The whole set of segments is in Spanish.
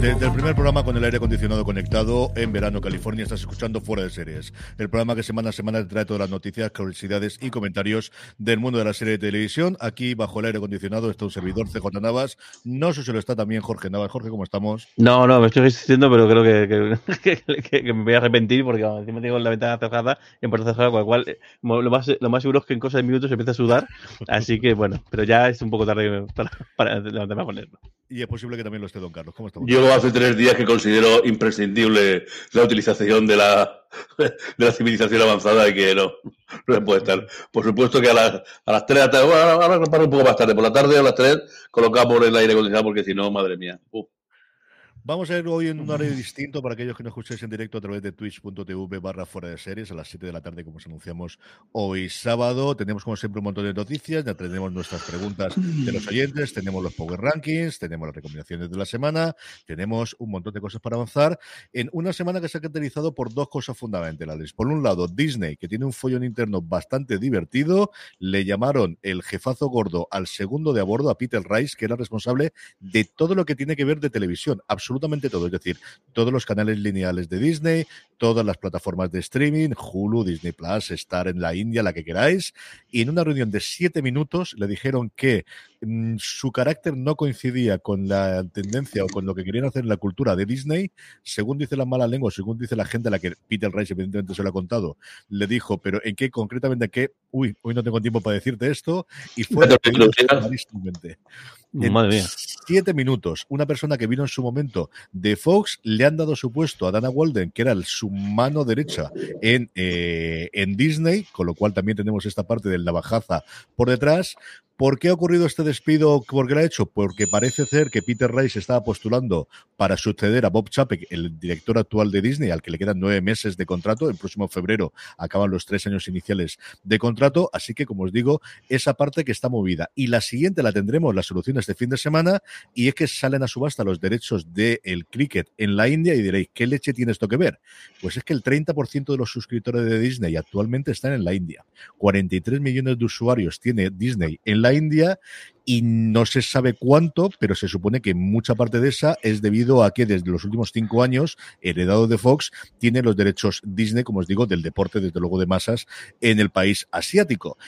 Desde el primer programa con el aire acondicionado conectado en verano, California, estás escuchando Fuera de Series. El programa que semana a semana te trae todas las noticias, curiosidades y comentarios del mundo de la serie de televisión. Aquí, bajo el aire acondicionado, está un servidor CJ Navas. No sé si lo está también Jorge Navas. Jorge, ¿cómo estamos? No, no, me estoy resistiendo, pero creo que, que, que me voy a arrepentir porque encima tengo la ventana cerrada en puerta cerrada, con lo cual eh, lo más, lo más seguro es que en cosa de minutos empieza a sudar. Así que, bueno, pero ya es un poco tarde para, para levantarme a ponerlo. Y es posible que también lo esté Don Carlos. ¿Cómo estamos? Yo hace tres días que considero imprescindible la utilización de la, de la civilización avanzada y que no, no se puede estar. Por supuesto que a las, a las 3, bueno, ahora un poco más tarde, por la tarde a las 3 colocamos el aire acondicionado porque si no, madre mía. Vamos a ir hoy en un horario distinto para aquellos que no escuchéis en directo a través de twitch.tv barra fuera de series a las 7 de la tarde, como os anunciamos hoy sábado. Tenemos, como siempre, un montón de noticias. Ya tenemos nuestras preguntas de los oyentes, tenemos los Power Rankings, tenemos las recomendaciones de la semana, tenemos un montón de cosas para avanzar en una semana que se ha caracterizado por dos cosas fundamentales. Por un lado, Disney, que tiene un follón interno bastante divertido, le llamaron el jefazo gordo al segundo de a bordo, a Peter Rice, que era responsable de todo lo que tiene que ver de televisión, absolutamente todo, es decir, todos los canales lineales de Disney, todas las plataformas de streaming, Hulu, Disney Plus, Star en la India, la que queráis, y en una reunión de siete minutos le dijeron que su carácter no coincidía con la tendencia o con lo que querían hacer en la cultura de Disney, según dice la mala lengua, según dice la gente a la que Peter Rice evidentemente se lo ha contado, le dijo, pero ¿en qué concretamente en qué? Uy, hoy no tengo tiempo para decirte esto, y fue en Madre mía. siete minutos, una persona que vino en su momento de Fox le han dado su puesto a Dana Walden, que era su mano derecha en, eh, en Disney, con lo cual también tenemos esta parte de la bajaza por detrás. ¿Por qué ha ocurrido este despido? ¿Por qué lo ha hecho? Porque parece ser que Peter Rice estaba postulando para suceder a Bob Chapek, el director actual de Disney, al que le quedan nueve meses de contrato. El próximo febrero acaban los tres años iniciales de contrato. Así que, como os digo, esa parte que está movida. Y la siguiente la tendremos, la solución este fin de semana, y es que salen a subasta los derechos del cricket en la India y diréis, ¿qué leche tiene esto que ver? Pues es que el 30% de los suscriptores de Disney actualmente están en la India. 43 millones de usuarios tiene Disney en la India y no se sabe cuánto, pero se supone que mucha parte de esa es debido a que desde los últimos cinco años, heredado de Fox, tiene los derechos Disney, como os digo, del deporte, desde luego de masas, en el país asiático.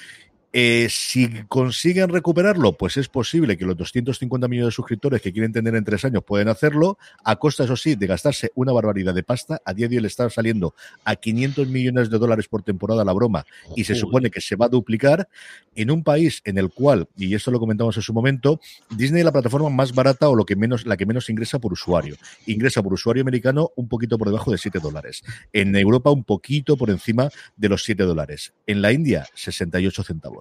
Eh, si consiguen recuperarlo, pues es posible que los 250 millones de suscriptores que quieren tener en tres años pueden hacerlo, a costa, eso sí, de gastarse una barbaridad de pasta. A día de hoy le está saliendo a 500 millones de dólares por temporada la broma y se supone que se va a duplicar en un país en el cual, y esto lo comentamos en su momento, Disney es la plataforma más barata o lo que menos, la que menos ingresa por usuario. Ingresa por usuario americano un poquito por debajo de 7 dólares. En Europa un poquito por encima de los 7 dólares. En la India, 68 centavos.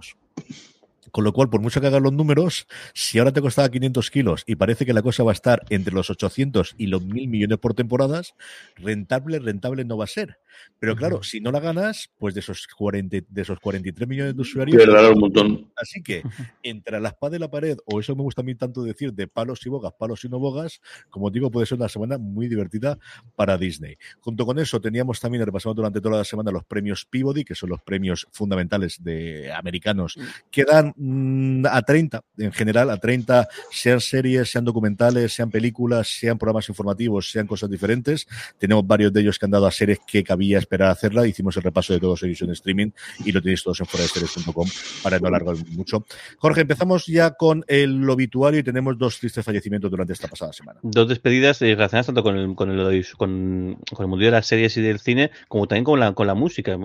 Con lo cual, por mucho que hagan los números, si ahora te costaba 500 kilos y parece que la cosa va a estar entre los 800 y los 1.000 millones por temporadas, rentable, rentable no va a ser. Pero claro, si no la ganas, pues de esos, 40, de esos 43 millones de usuarios. un montón. Así que entre la espada y la pared, o eso me gusta a mí tanto decir de palos y bogas, palos y no bogas, como digo, puede ser una semana muy divertida para Disney. Junto con eso, teníamos también, repasamos durante toda la semana los premios Peabody, que son los premios fundamentales de americanos, que dan mm, a 30, en general, a 30, sean series, sean documentales, sean películas, sean programas informativos, sean cosas diferentes. Tenemos varios de ellos que han dado a series que cabían y esperar a hacerla. Hicimos el repaso de todos ellos en streaming y lo tenéis todos en foradeseries.com para no alargar mucho. Jorge, empezamos ya con el obituario y tenemos dos tristes fallecimientos durante esta pasada semana. Dos despedidas eh, relacionadas tanto con el, con, el, con, el mundo de las series y del cine, como también con la, con la música.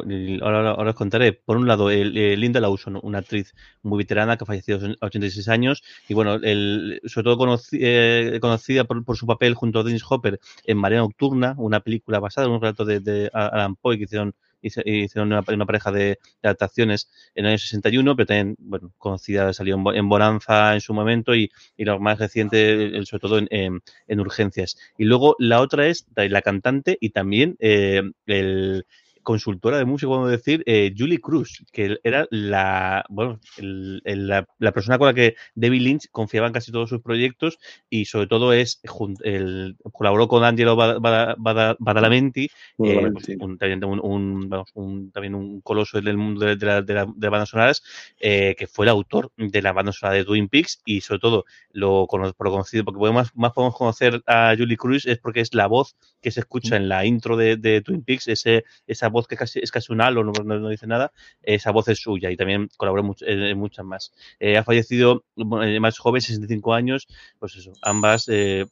Ahora, os contaré. Por un lado, el, el Linda Lawson, una actriz muy veterana que ha fallecido a 86 años, y bueno, el, sobre todo conocí, eh, conocida por, su papel junto a Dennis Hopper en María Nocturna, una película basada en un relato de Alan Poe que hicieron hicieron una, pareja de, adaptaciones en el año 61, pero también, bueno, conocida, salió en, en Bonanza en su momento y, y lo más reciente, sobre todo en, en, en, Urgencias. Y luego la otra es la cantante y también eh, el, consultora de música, podemos decir, eh, Julie Cruz, que era la, bueno, el, el, la, la, persona con la que David Lynch confiaba en casi todos sus proyectos y sobre todo es el, colaboró con Angelo Badalamenti, eh, pues un, también, un, un, vamos, un, también un coloso del mundo de, la, de, la, de bandas sonoras, eh, que fue el autor de la banda sonora de Twin Peaks y sobre todo lo, lo conocido, porque podemos, más podemos conocer a Julie Cruz es porque es la voz que se escucha en la intro de, de Twin Peaks, ese, esa voz que casi, es casi un halo, no, no, no, dice nada, esa voz es suya y también colaboró mucho, en, en, muchas más. Eh, ha fallecido más joven, 65 años, pues eso, ambas, eh,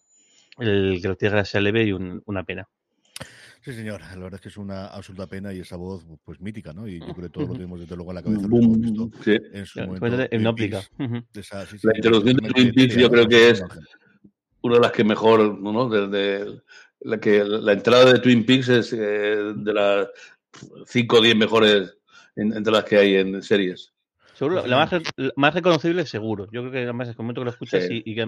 el que lo tiene gracia leve y un, una pena. Sí, señor. La verdad es que es una absoluta pena y esa voz, pues mítica, ¿no? Y yo creo que todos lo tenemos desde luego en la cabeza. Lo hemos visto sí. en su momento. En óptica. Esa, sí, sí, la introducción de Twin Peaks yo creo que es una de las que mejor, ¿no? Desde la que la entrada de Twin Peaks es eh, de las 5 o 10 mejores en, entre las que hay en series. Seguro, la más, la más reconocible seguro. Yo creo que además es el momento que lo escuchas sí. y, y,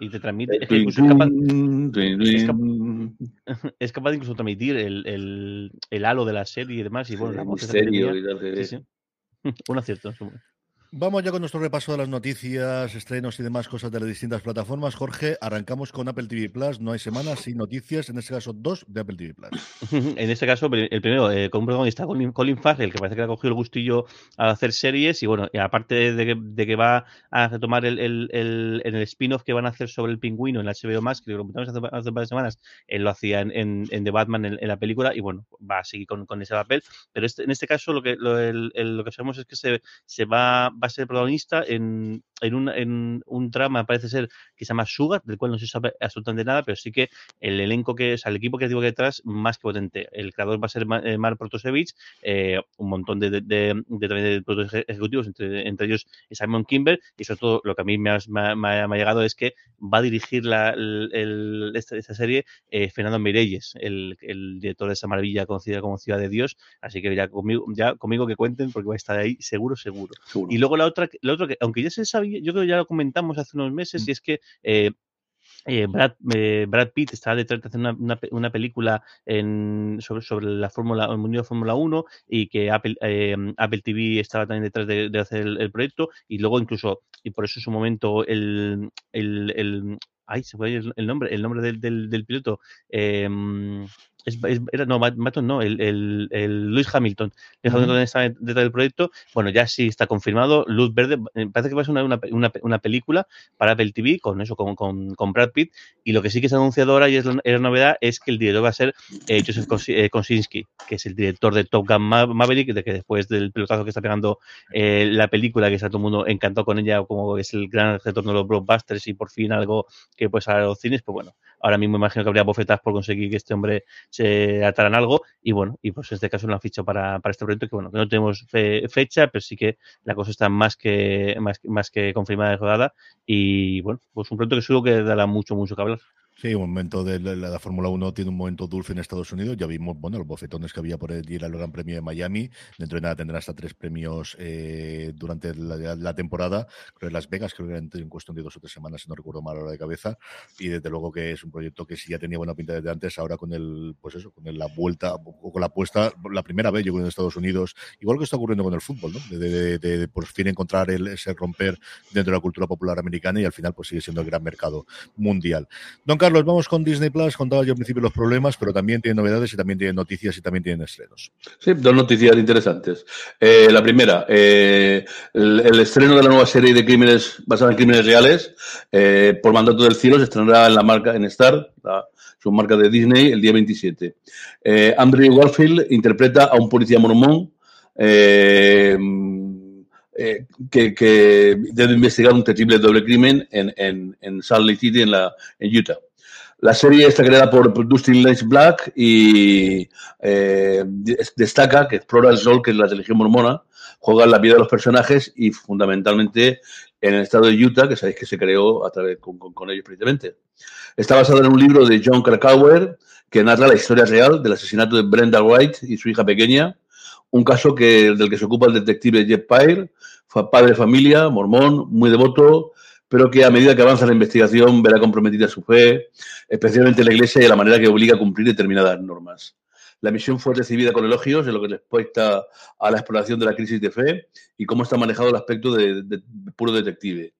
y, te transmite. Es, que incluso es, capaz, es, capaz, es capaz de incluso transmitir el, el, el, halo de la serie y demás. Y bueno, la voz sí, sí. Un acierto. Vamos ya con nuestro repaso de las noticias, estrenos y demás cosas de las distintas plataformas. Jorge, arrancamos con Apple TV Plus. No hay semanas sin noticias, en este caso dos de Apple TV Plus. en este caso, el primero, eh, con un protagonista, Colin, Colin Farrell, que parece que ha cogido el gustillo a hacer series. Y bueno, aparte de que, va a retomar el, spin-off que van a hacer sobre el pingüino en la HBO Max, que lo comentamos hace, hace un par de semanas, él lo hacía en, The Batman en, la película. Y bueno, va a seguir con, ese papel. Pero este, en este caso, lo que, lo, que sabemos es que se va va a ser protagonista en, en, un, en un drama, parece ser, que se llama Sugar, del cual no se sabe absolutamente nada, pero sí que el elenco que, o sea, el equipo creativo que hay detrás, más que potente. El creador va a ser Mar eh, Protosevich, eh, un montón de, de, de, de, de productores ejecutivos, entre, entre, ellos Simon Kimber, y sobre todo lo que a mí me ha, me, me ha llegado es que va a dirigir la, el, el, esta, esta, serie eh, Fernando Mireyes, el, el, director de esa maravilla conocida como Ciudad de Dios, así que ya conmigo, ya conmigo que cuenten porque va a estar ahí seguro, seguro. seguro. Y luego la otra, la otra que, aunque ya se sabía, yo creo que ya lo comentamos hace unos meses, mm. y es que eh, eh, Brad, eh, Brad, Pitt está detrás de hacer una, una, una película en, sobre, sobre, la Fórmula, el mundo de Fórmula 1 y que Apple, eh, Apple TV estaba también detrás de, de hacer el, el, proyecto y luego incluso, y por eso en su momento el, el, el ay, se fue el, el nombre, el nombre del, del, del piloto, eh, es, es, era, no, Maton no, el, el, el Luis Hamilton. Luis uh -huh. Hamilton está detrás del proyecto. Bueno, ya sí está confirmado. Luz Verde, eh, parece que va a ser una, una, una, una película para Apple TV con eso, con, con, con, Brad Pitt. Y lo que sí que se ha anunciado ahora y es la, es la novedad es que el director va a ser eh, Joseph eh, Kosinski, que es el director de Top Gun Ma Maverick, de que después del pelotazo que está pegando eh, la película, que está todo el mundo encantado con ella, como es el gran retorno de los blockbusters y por fin algo que puede salir a los cines, pues bueno, ahora mismo imagino que habría bofetas por conseguir que este hombre se ataran algo y bueno, y pues en este caso lo han fichado para, para este proyecto que bueno, que no tenemos fe, fecha, pero sí que la cosa está más que, más, más que confirmada y rodada y bueno, pues un proyecto que seguro que dará mucho, mucho que hablar. Sí, un momento de la, la Fórmula 1 tiene un momento dulce en Estados Unidos. Ya vimos, bueno, los bofetones que había por ir al Gran Premio de Miami. Dentro de nada tendrán hasta tres premios eh, durante la, temporada. Creo en Las Vegas, creo que en, cuestión de dos o tres semanas, si no recuerdo mal a la de cabeza. Y desde luego que es un proyecto que sí ya tenía buena pinta desde antes. Ahora con el, pues eso, con el, la vuelta o con la apuesta, la primera vez yo creo en Estados Unidos, igual que está ocurriendo con el fútbol, ¿no? De por fin encontrar el, ese romper dentro de la cultura popular americana y al final pues sigue siendo el gran mercado mundial. Don Carlos, vamos con Disney Plus, contaba yo al principio los problemas, pero también tiene novedades y también tiene noticias y también tiene estrenos. Sí, dos noticias interesantes. Eh, la primera, eh, el, estreno de la nueva serie de crímenes basada en crímenes reales, eh, por mandato del cielo, se estrenará en la marca en Star, la su marca de Disney, el día 27. Eh, Andrew Garfield interpreta a un policía mormón que, que, debe investigar un terrible doble crimen en, en, en Salt Lake City, en, la, en Utah. La serie está creada por Dustin Lance Black y eh, destaca que explora el rol que es la religión mormona, juega la vida de los personajes y fundamentalmente en el estado de Utah, que sabéis que se creó a través con, ellos precisamente. Está basado en un libro de John Krakauer que narra la historia real del asesinato de Brenda White y su hija pequeña, un caso que, del que se ocupa el detective Jeff Pyre, padre de familia, mormón, muy devoto, pero que a medida que avanza la investigación verá comprometida su fe, especialmente la Iglesia y la manera que obliga a cumplir determinadas normas. La misión fue recibida con elogios en lo que respecta a la exploración de la crisis de fe y cómo está manejado el aspecto de, puro detective.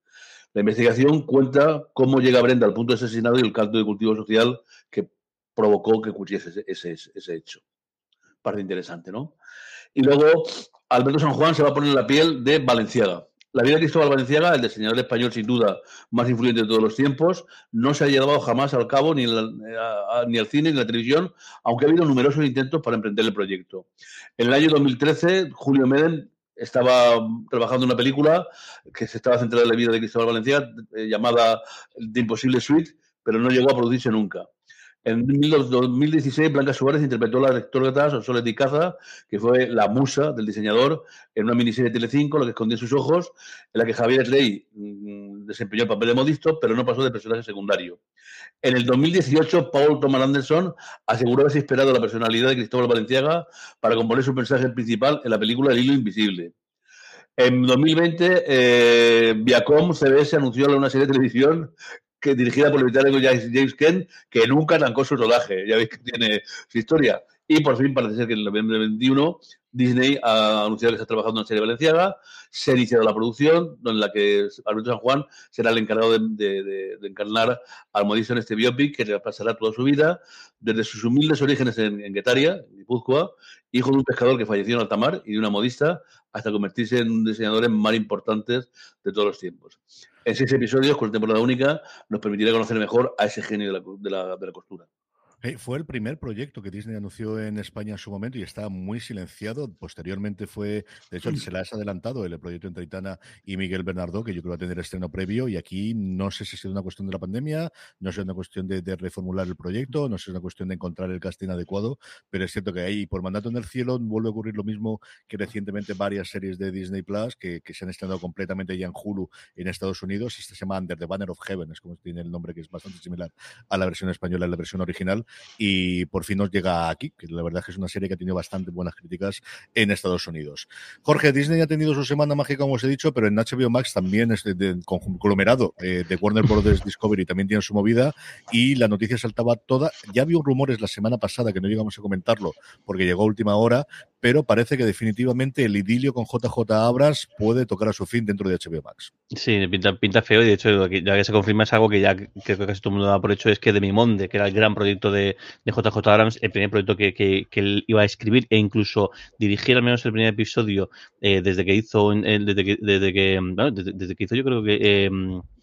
La investigación cuenta cómo llega Brenda al punto de asesinado y el caldo de cultivo social que provocó que ocurriese ese, ese, hecho. Parte interesante, ¿no? Y luego Alberto San Juan se va a poner la piel de Valenciaga. La vida de Cristóbal Valenciaga, el diseñador español sin duda más influyente de todos los tiempos, no se ha llevado jamás al cabo ni, al cine ni a la televisión, aunque ha habido numerosos intentos para emprender el proyecto. En el año 2013, Julio Meden estaba trabajando una película que se estaba centrada en la vida de Cristóbal Valenciaga, eh, llamada The Impossible Suite, pero no llegó a producirse nunca. En 2016, Blanca Suárez interpretó a la rectora Sonsoles de Caza, que fue la musa del diseñador, en una miniserie de Telecinco, Lo que escondía sus ojos, en la que Javier Ley mmm, desempeñó el papel de modisto, pero no pasó de personaje secundario. En el 2018, Paul Thomas Anderson aseguró haberse esperado la personalidad de Cristóbal Valenciaga para componer su mensaje principal en la película El hilo invisible. En 2020, eh, Viacom CBS anunció una serie de televisión que dirigida por el británico James Kent, que nunca arrancó su rodaje. Ya veis que tiene su historia. Y por fin parece ser que en noviembre 21 Disney ha anunciado que está trabajando en serie valenciaga, se ha iniciado la producción, en la que Alberto San Juan será el encargado de, de, de, de encarnar al modisto en este biopic que pasará toda su vida, desde sus humildes orígenes en, en Guetaria, en Guipúzcoa, hijo de un pescador que falleció en alta mar y de una modista, hasta convertirse en un diseñador más importantes de todos los tiempos. En seis episodios, con temporada única, nos permitirá conocer mejor a ese genio de la, de la, de la costura. Hey, fue el primer proyecto que Disney anunció en España en su momento y estaba muy silenciado. Posteriormente fue, de hecho, se le ha adelantado el proyecto entre Itana y Miguel Bernardo, que yo creo va a tener estreno previo. Y aquí no sé si es una cuestión de la pandemia, no sé si es una cuestión de, de, reformular el proyecto, no sé si es una cuestión de encontrar el casting adecuado, pero es cierto que ahí, por mandato en el cielo, vuelve a ocurrir lo mismo que recientemente varias series de Disney Plus que, que se han estrenado completamente ya en Hulu en Estados Unidos. Esta se llama Under the Banner of Heaven, es como tiene el nombre que es bastante similar a la versión española, a la versión original y por fin nos llega aquí, que la verdad es que es una serie que ha tenido bastante buenas críticas en Estados Unidos. Jorge, Disney ha tenido su semana mágica, como os he dicho, pero en HBO Max también es de, de, conglomerado eh, de Warner Bros. Discovery, también tiene su movida y la noticia saltaba toda. Ya había rumores la semana pasada que no llegamos a comentarlo porque llegó a última hora, pero parece que definitivamente el idilio con JJ Abrams puede tocar a su fin dentro de HBO Max. Sí, pinta, pinta feo y de hecho ya que se confirma es algo que ya creo que casi todo el mundo da por hecho es que Demi Monde, que era el gran proyecto de, de JJ Abrams, el primer proyecto que, que, que, él iba a escribir e incluso dirigir al menos el primer episodio eh, desde que hizo, eh, desde que, desde que, bueno, desde, desde, que hizo yo creo que eh,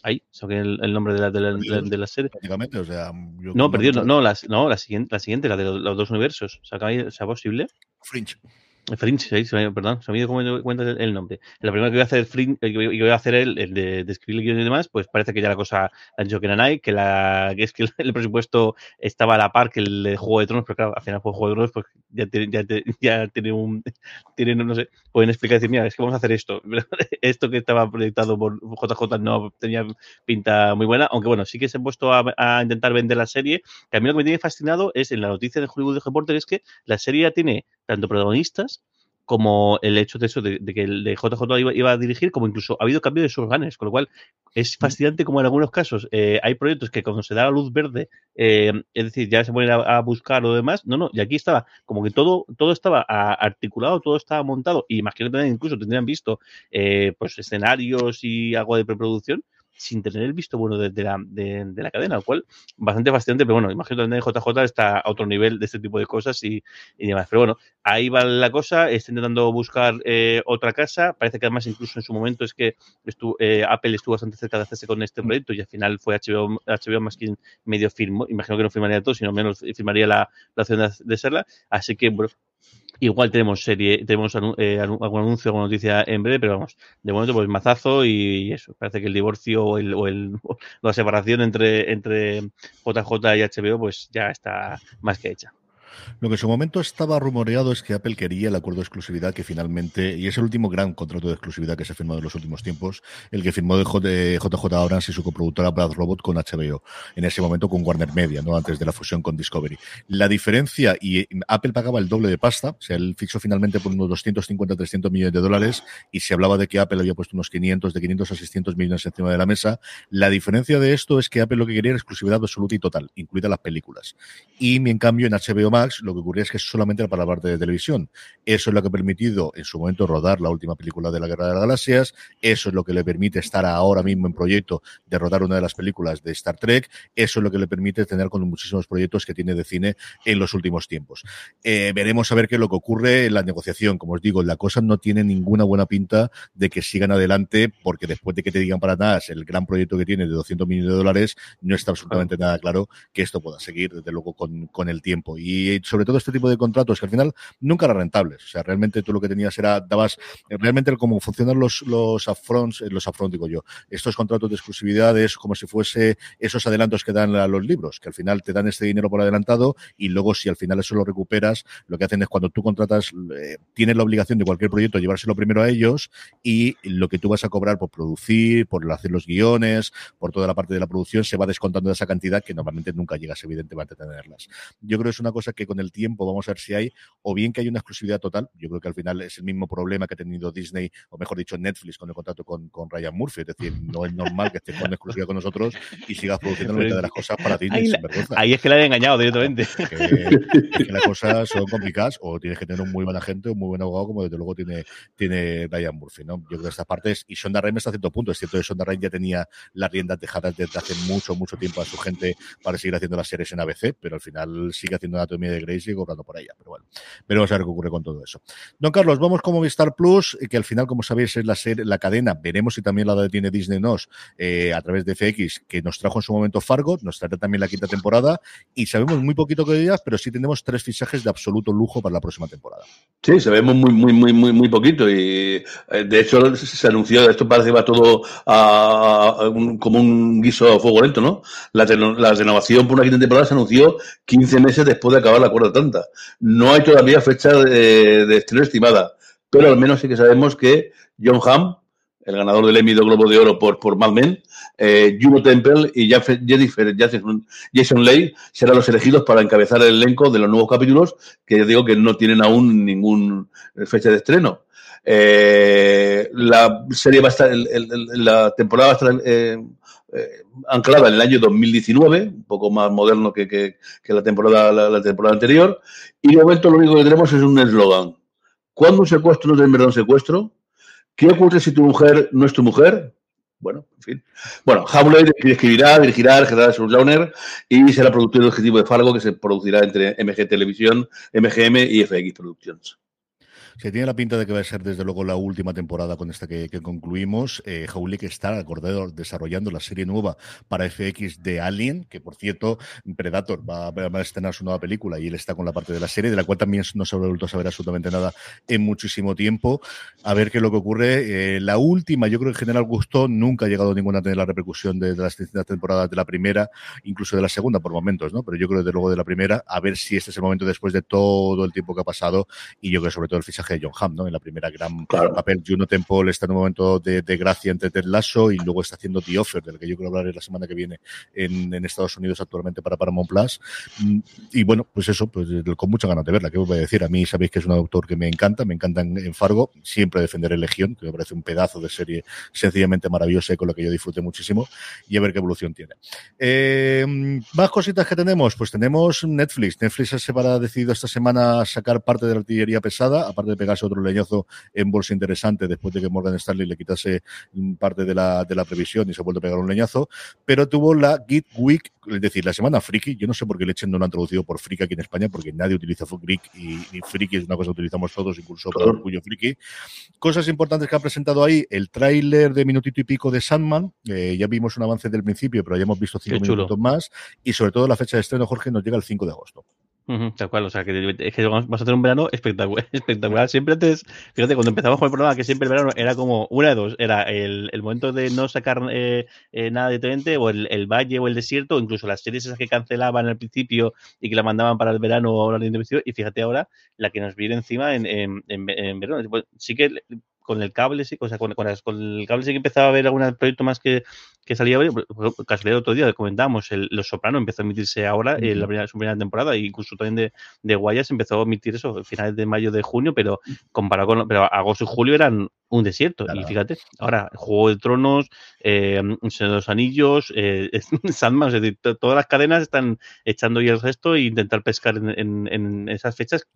ahí, saqué el, el, nombre de la, de la, de la, de la serie. Prácticamente, o sea, no, perdido, no, no, la, no, la siguiente, la siguiente, la de los, los dos universos, ¿sea posible? Fringe. Fringe, perdón, se me ha ido cuenta el nombre. La primera que voy a hacer Fringe, que voy a hacer el, de, de, escribir el guion y demás, pues parece que ya la cosa han dicho que era que, la, que es que el presupuesto estaba a la par que el de Juego de Tronos, pero claro, al final fue Juego de Tronos, pues ya tiene, ya, ya tiene un, pueden explicar decir, mira, es que vamos a hacer esto. esto que estaba proyectado por JJ no tenía pinta muy buena, aunque bueno, sí que se han puesto a, a intentar vender la serie, que a mí lo que me tiene fascinado es en la noticia de Hollywood Reporter es que la serie ya tiene tanto protagonistas como el hecho de eso, de, de que el de JJ iba, iba, a dirigir, como incluso ha habido cambio de sus ganes, con lo cual es fascinante como en algunos casos eh, hay proyectos que cuando se da la luz verde, eh, es decir, ya se ponen a, a, buscar lo demás, no, no, y aquí estaba como que todo, todo estaba articulado, todo estaba montado, y imagino que incluso tendrían visto eh, pues escenarios y algo de preproducción, sin tener el visto bueno de, la, de, la cadena, lo cual bastante fascinante, pero bueno, imagino que también JJ está a otro nivel de este tipo de cosas y, y demás. Pero bueno, ahí va la cosa, está intentando buscar eh, otra casa, parece que además incluso en su momento es que eh, Apple estuvo bastante cerca de hacerse con este proyecto y al final fue HBO, HBO más quien medio firmó, imagino que no firmaría todo, sino menos firmaría la, la opción de, de serla, así que bueno, Igual tenemos serie, tenemos eh, algún anuncio, alguna noticia en breve, pero vamos, de momento pues mazazo y, eso. Parece que el divorcio o, el, o, el, la separación entre, entre JJ y HBO pues ya está más que hecha. Lo que en su momento estaba rumoreado es que Apple quería el acuerdo de exclusividad que finalmente, y es el último gran contrato de exclusividad que se ha firmado en los últimos tiempos, el que firmó de JJ Abrams y su coproductora Brad Robot con HBO, en ese momento con Warner Media, ¿no? antes de la fusión con Discovery. La diferencia, y Apple pagaba el doble de pasta, o sea, él fixó finalmente por unos 250, 300 millones de dólares, y se hablaba de que Apple había puesto unos 500, de 500 a 600 millones encima de la mesa. La diferencia de esto es que Apple lo que quería era exclusividad absoluta y total, incluidas las películas. Y en cambio en HBO Max lo que ocurría es que solamente era para la parte de televisión. Eso es lo que ha permitido en su momento rodar la última película de la Guerra de las Galaxias. Eso es lo que le permite estar ahora mismo en proyecto de rodar una de las películas de Star Trek. Eso es lo que le permite tener con muchísimos proyectos que tiene de cine en los últimos tiempos. Eh, veremos a ver qué es lo que ocurre en la negociación. Como os digo, la cosa no tiene ninguna buena pinta de que sigan adelante, porque después de que te digan para nada el gran proyecto que tiene de 200 millones de dólares, no está absolutamente nada claro que esto pueda seguir, desde luego, con, con el tiempo. Y sobre todo este tipo de contratos que al final nunca eran rentables. O sea, realmente tú lo que tenías era, dabas, realmente cómo funcionan los, los upfronts, eh, los upfront digo yo, estos contratos de exclusividad es como si fuese esos adelantos que dan a los libros, que al final te dan este dinero por adelantado y luego si al final eso lo recuperas, lo que hacen es cuando tú contratas, eh, tienes la obligación de cualquier proyecto llevárselo primero a ellos y lo que tú vas a cobrar por producir, por hacer los guiones, por toda la parte de la producción, se va descontando de esa cantidad que normalmente nunca llegas evidentemente a tenerlas. Yo creo que es una cosa que con el tiempo vamos a ver si hay, o bien que hay una exclusividad total. Yo creo que al final es el mismo problema que ha tenido Disney, o mejor dicho, Netflix con el contrato con, con Ryan Murphy. Es decir, no es normal que estés con exclusividad con nosotros y sigas produciendo la mitad de las cosas para ti. Ahí, ahí es que la han engañado directamente. Que, que las cosas son complicadas o tienes que tener un muy buena gente, un muy buen abogado, como desde luego tiene, tiene Ryan Murphy. ¿no? Yo creo que estas partes, y Sonda Rhimes hasta cierto punto, es cierto que Sonda Rhimes ya tenía las riendas dejadas desde hace mucho, mucho tiempo a su gente para seguir haciendo las series en ABC, pero al final sigue haciendo Anatomía de Grey y cobrando por ella. Pero bueno, pero vamos a ver qué ocurre con todo eso. Don Carlos, vamos con Movistar Plus, que al final, como sabéis, es la serie, la cadena. Veremos si también la tiene Disney Nos eh, a través de FX, que nos trajo en su momento Fargo, nos trae también la quinta temporada, y sabemos muy poquito que ellas, pero sí tenemos tres fichajes de absoluto lujo para la próxima temporada. Sí, sabemos muy, muy, muy, muy, muy poquito, y eh, de hecho se anunció, esto parece va todo como un guiso a fuego lento, ¿no? La, la renovación por una quinta temporada se anunció 15 meses después de acabar la cuarta tanta. No hay todavía fecha de, estreno estimada, pero al menos sí que sabemos que John Hamm, el ganador del Emmy de Globo de Oro por, por Mad Men, eh, Juno Temple y Jennifer Jason, Jason Leigh serán los elegidos para encabezar el elenco de los nuevos capítulos, que digo que no tienen aún ningún fecha de estreno. Eh, la serie va a estar, el, la temporada va a estar eh, eh, anclada en el año 2019, un poco más moderno que, que, la, temporada, la, temporada anterior, y de momento lo único que tenemos es un eslogan. ¿Cuándo un secuestro no es en verdad secuestro? ¿Qué ocurre si tu mujer no es tu mujer? Bueno, en fin. Bueno, Howley escribirá, dirigirá, generará su Launer y será productor objetivo de Fargo que se producirá entre MG Televisión, MGM y FX Productions. Se tiene la pinta de que va a ser desde luego la última temporada con esta que, concluimos. Eh, que está acordado desarrollando la serie nueva para FX de Alien, que por cierto, Predator va, va, a estrenar su nueva película y él está con la parte de la serie, de la cual también no se ha vuelto a saber absolutamente nada en muchísimo tiempo. A ver qué es lo que ocurre. Eh, la última, yo creo que en general gustó, nunca ha llegado ninguna a tener la repercusión de, de, las distintas temporadas de la primera, incluso de la segunda por momentos, ¿no? Pero yo creo desde luego de la primera, a ver si este es el momento después de todo el tiempo que ha pasado y yo creo sobre todo el fichaje de John Hamm, ¿no? En la primera gran claro. papel. Juno Temple está en un momento de, de, gracia entre Ted Lasso y luego está haciendo The Offer, del que yo quiero hablar la semana que viene en, en Estados Unidos actualmente para Paramount Plus. Mm, y bueno, pues eso, pues con mucha ganas de verla. ¿Qué os voy a decir? A mí sabéis que es un autor que me encanta, me encanta en, en Fargo. Siempre defenderé Legión, que me parece un pedazo de serie sencillamente maravillosa y con la que yo disfruté muchísimo. Y a ver qué evolución tiene. Eh, más cositas que tenemos, pues tenemos Netflix. Netflix se ha decidido esta semana sacar parte de la artillería pesada, aparte de pegase otro leñazo en bolsa interesante después de que Morgan Stanley le quitase parte de la, de la previsión y se ha vuelto a pegar un leñazo, pero tuvo la Git Week, es decir, la semana friki, yo no sé por qué Lechen no lo han traducido por friki aquí en España, porque nadie utiliza Geek y, y friki es una cosa que utilizamos todos, incluso por orgullo friki. Cosas importantes que ha presentado ahí, el tráiler de minutito y pico de Sandman, eh, ya vimos un avance del principio, pero ya hemos visto cinco minutos más, y sobre todo la fecha de estreno, Jorge, nos llega el 5 de agosto tal cual, o sea, que, es que vamos a tener un verano espectacular, espectacular. Siempre antes, fíjate, cuando empezamos con el programa, que siempre el verano era como una de dos, era el, el momento de no sacar eh, eh, nada directamente, o el, el, valle o el desierto, o incluso las series esas que cancelaban al principio y que la mandaban para el verano o de y fíjate ahora la que nos viene encima en, en, en, verano. Sí que con el cable, sí, o sea, con, con, el cable sí que empezaba a haber algún proyecto más que, que salía, casualidad otro día comentábamos, el, Los Soprano empezó a emitirse ahora, en la primera, su primera temporada, e incluso también de, de Guayas empezó a emitir eso a finales de mayo, de junio, pero comparado con, pero agosto y julio eran un desierto, y fíjate, ahora, Juego de Tronos, eh, Señor de los Anillos, eh, Sandman, es decir, todas las cadenas están echando ya el resto e intentar pescar en, en, en esas fechas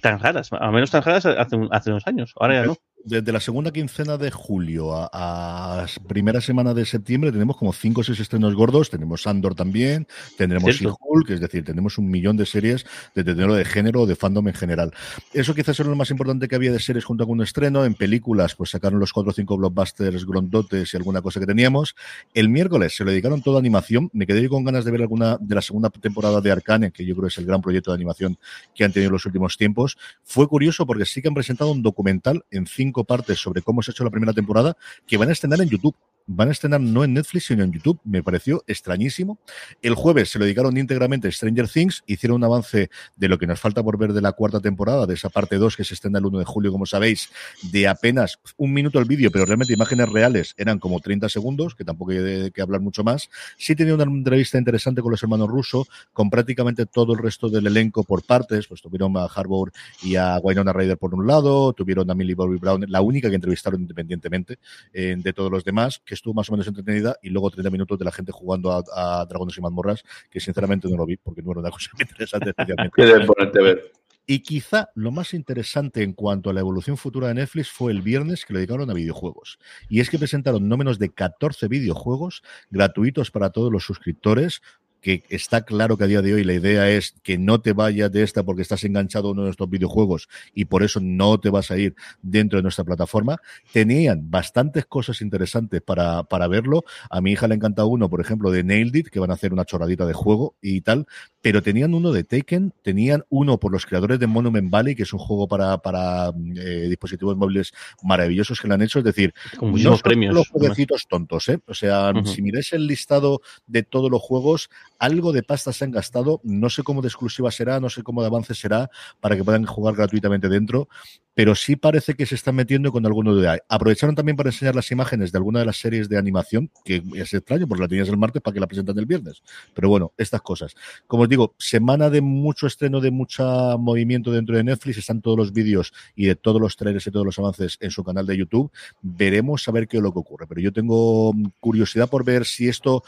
tan raras, al menos tan raras hace, hace unos años, ahora ya no desde la segunda quincena de julio a, primera semana de septiembre tenemos como cinco o seis estrenos gordos. Tenemos Andor también, tendremos She-Hulk, es decir, tenemos un millón de series de género de género o de fandom en general. Eso quizás era lo más importante que había de series junto con un estreno. En películas, pues sacaron los cuatro o cinco blockbusters grondotes y alguna cosa que teníamos. El miércoles se lo dedicaron toda animación. Me quedé con ganas de ver alguna de la segunda temporada de Arcane, que yo creo es el gran proyecto de animación que han tenido en los últimos tiempos. Fue curioso porque sí que han presentado un documental en cinco partes sobre cómo se ha hecho la primera temporada que van a estrenar en YouTube van a estrenar no en Netflix, sino en YouTube. Me pareció extrañísimo. El jueves se lo dedicaron íntegramente a Stranger Things, hicieron un avance de lo que nos falta por ver de la cuarta temporada, de esa parte 2 que se estrena el 1 de julio, como sabéis, de apenas un minuto el vídeo, pero realmente imágenes reales eran como 30 segundos, que tampoco hay que hablar mucho más. Sí tenía una entrevista interesante con los hermanos Russo, con prácticamente todo el resto del elenco por partes, pues tuvieron a Harbour y a Wynonna Ryder por un lado, tuvieron a Millie Bobby Brown, la única que entrevistaron independientemente eh, de todos los demás, que estuvo más o menos entretenida, y luego 30 minutos de la gente jugando a, Dragones y Mazmorras, que sinceramente no lo vi porque no era una cosa muy interesante especialmente. ver. Y quizá lo más interesante en cuanto a la evolución futura de Netflix fue el viernes que le dedicaron a videojuegos. Y es que presentaron no menos de 14 videojuegos gratuitos para todos los suscriptores, que está claro que a día de hoy la idea es que no te vayas de esta porque estás enganchado a uno de estos videojuegos y por eso no te vas a ir dentro de nuestra plataforma. Tenían bastantes cosas interesantes para, para verlo. A mi hija le encanta uno, por ejemplo, de Nailed It, que van a hacer una chorradita de juego y tal, pero tenían uno de Taken, tenían uno por los creadores de Monument Valley, que es un juego para, para eh, dispositivos móviles maravillosos que le han hecho. Es decir, Con no premios, los jueguecitos tontos, ¿eh? O sea, si miráis el listado de todos los juegos, algo de pasta se han gastado, no sé cómo de exclusiva será, no sé cómo de avance será, para que puedan jugar gratuitamente dentro, pero sí parece que se están metiendo con alguno de ahí. Aprovecharon también para enseñar las imágenes de alguna de las series de animación, que es extraño, porque la tenías el martes para que la presentan el viernes. Pero bueno, estas cosas. Como os digo, semana de mucho estreno, de mucho movimiento dentro de Netflix, están todos los vídeos y de todos los trailers y todos los avances en su canal de YouTube. Veremos a ver qué es lo que ocurre. Pero yo tengo curiosidad por ver si esto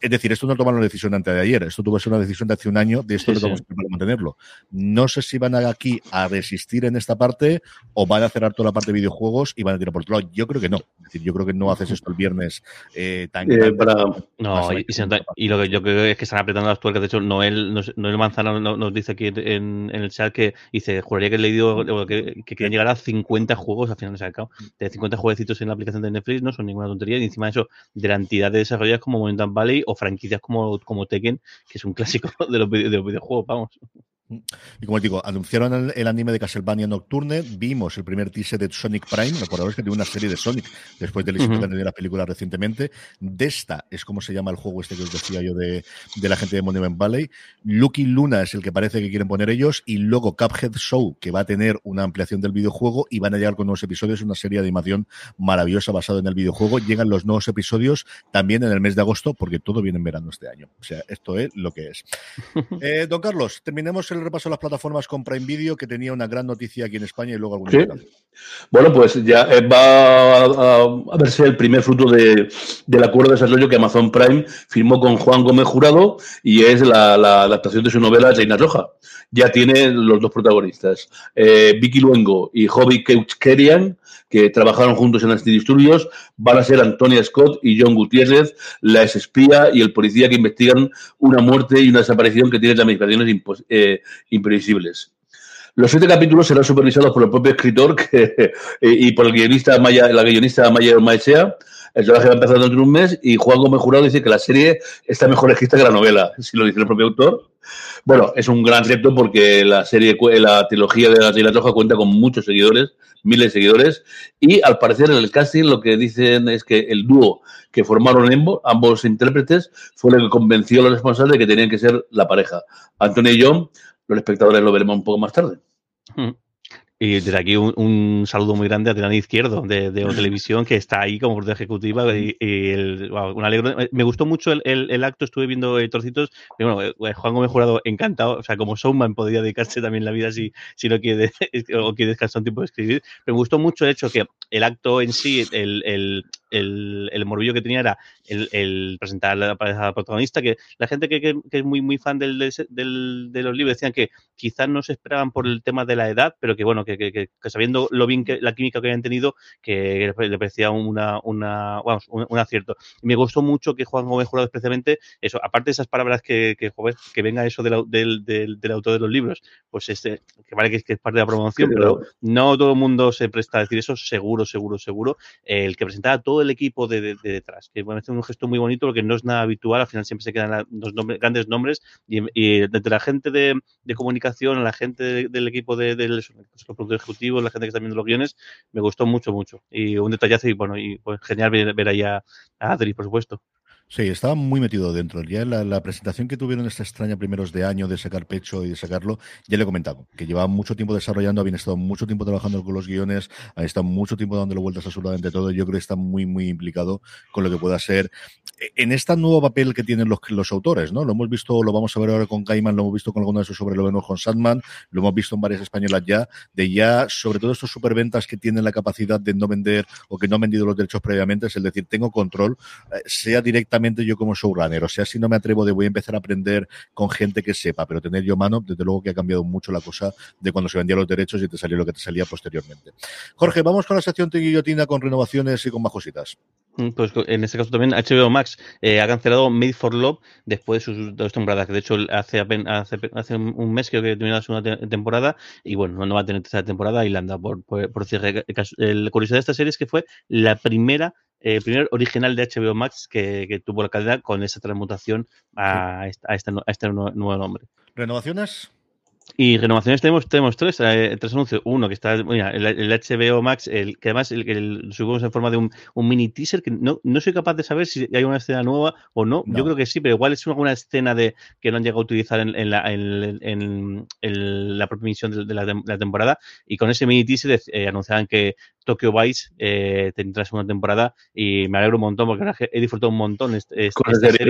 es decir, esto no tomaron una decisión antes de ayer, esto tuvo que ser una decisión de hace un año, de esto sí, sí. para mantenerlo. No sé si van a aquí a resistir en esta parte o van a cerrar toda la parte de videojuegos y van a tirar por otro lado. Yo creo que no. Es decir, yo creo que no haces esto el viernes eh, tan, eh, para... No, y, y, lo que yo creo es que están apretando las tuercas. De hecho, Noel, Noel Manzana nos dice aquí en, en, el chat que dice, juraría que he leído que, que quieren llegar a 50 juegos al final de sacado. De 50 jueguecitos en la aplicación de Netflix no son ninguna tontería. Y encima de eso, de la entidad de desarrolladores como Momentum Valley o franquicias como, como Tekken, que es un clásico de los, de los videojuegos, vamos. Y como digo, anunciaron el, el, anime de Castlevania Nocturne, vimos el primer teaser de Sonic Prime, recordaros que tiene una serie de Sonic después del éxito uh -huh. de la película recientemente. Desta es como se llama el juego este que os decía yo de, de la gente de Monument Valley. Lucky Luna es el que parece que quieren poner ellos y luego Cuphead Show, que va a tener una ampliación del videojuego y van a llegar con nuevos episodios, una serie de animación maravillosa basada en el videojuego. Llegan los nuevos episodios también en el mes de agosto porque todo viene en verano este año. O sea, esto es lo que es. eh, don Carlos, terminemos el el repaso de las plataformas con Prime Video, que tenía una gran noticia aquí en España y luego algún Sí. Bueno, pues ya eh, va a, a verse el primer fruto de- del acuerdo de desarrollo que Amazon Prime firmó con Juan Gómez Jurado y es la, la adaptación de su novela Reina Roja. Ya tiene los dos protagonistas, eh, Vicky Luengo y Hobby Kerian, que trabajaron juntos en Antidisturbios, van a ser Antonia Scott y John Gutiérrez, la ex espía y el policía que investigan una muerte y una desaparición que tiene ramificaciones impos- eh, imprevisibles. Los siete capítulos serán supervisados por el propio escritor y por el guionista Maya, la guionista Maya Maesea. El trabajo va a empezar dentro de un mes y Juan Gómez Jurado dice que la serie está mejor escrita que la novela, si lo dice el propio autor. Bueno, es un gran reto porque la serie, la trilogía de la Reina Roja cuenta con muchos seguidores, miles de seguidores, y al parecer en el casting lo que dicen es que el dúo que formaron embo- ambos intérpretes fue lo que convenció a los responsables de que tenían que ser la pareja. Antonio y John, los espectadores lo veremos un poco más tarde. Mm. Y desde aquí un, un saludo muy grande a Tirán Izquierdo de, de O Televisión, que está ahí como productora ejecutiva. Y, y el- wow, un alegro. Me gustó mucho el, el- el acto, estuve viendo eh, trocitos. Y bueno, eh, Juan Gómez Jurado, encantado. O sea, como showman podría dedicarse también la vida si, si no quiere, o quiere descansar un tiempo de escribir. Pero me gustó mucho el hecho que el acto en sí, el, el, el, el morbillo que tenía era el, el presentar a la pareja protagonista, que la gente que, que- que es muy, muy fan del, del- de los libros decían que quizás no se esperaban por el tema de la edad, pero que bueno, que, que- sabiendo lo bien que la química que habían tenido, que le parecía una, una, un, un acierto. Y me gustó mucho que Juan Gómez Jurado especialmente, eso, aparte de esas palabras que, que, joder, que venga eso del, au- del, del, del autor de los libros, pues este, que vale que es, parte de la promoción, pero no todo el mundo se presta a decir eso, seguro, seguro, seguro. El que presentaba todo el equipo de, de- de detrás, que me parece un gesto muy bonito porque no es nada habitual, al final siempre se quedan los nombres- grandes nombres y, y entre la gente de, comunicación, la gente de- del equipo de, de los, los ejecutivos, la gente que está viendo los guiones, me gustó mucho, mucho. Y un detallazo y bueno, y pues genial ver, ver ahí a, a Adri, por supuesto. Sí, estaba muy metido dentro. Ya la, la presentación que tuvieron esta extraña primeros de año de sacar pecho y de sacarlo, ya le he comentado, que llevaban mucho tiempo desarrollando, habían estado mucho tiempo trabajando con los guiones, han estado mucho tiempo dándole vueltas absolutamente todo. Yo creo que está muy, muy implicado con lo que pueda ser eh, en este nuevo papel que tienen los, los autores, ¿no? Lo hemos visto, lo vamos a ver ahora con Gaiman, lo hemos visto con alguno de sus sobre lo vemos con Sandman, lo hemos visto en varias españolas ya, de ya, sobre todo estos superventas que tienen la capacidad de no vender o que no han vendido los derechos previamente, es el decir, tengo control, eh, sea yo como showrunner, o sea, si no me atrevo de voy a empezar a aprender con gente que sepa, pero tener yo mano, desde luego que ha cambiado mucho la cosa de cuando se vendían los derechos y te salió lo que te salía posteriormente. Jorge, vamos con la sección de guillotina con renovaciones y con más. Mm, Pues en este caso también HBO Max eh, ha cancelado Made for Love después de sus dos temporadas, que de hecho hace, hace, hace un mes creo que terminó la segunda te- temporada y bueno, no va a tener tercera temporada y la anda por, por, por cierre. El curiosidad de esta serie es que fue la primera eh, primer original de HBO Max que, que tuvo la cadena con esa transmutación a, esta- a este, a este nu- nuevo nombre. ¿Renovaciones? Y renovaciones tenemos, tenemos tres, eh, tres anuncios. Uno que está, mira, el, el HBO Max, el, que además el, el, subimos en forma de un, un mini teaser que no, no soy capaz de saber si hay una escena nueva o no. No. Yo creo que sí, pero igual es alguna escena de que no han llegado a utilizar en, en la, en, la propia emisión de, de la, tem- la temporada. Y con ese mini teaser eh, anunciaban que Tokyo Vice eh, tendrá segunda temporada y me alegro un montón porque he disfrutado un montón este, este- esta.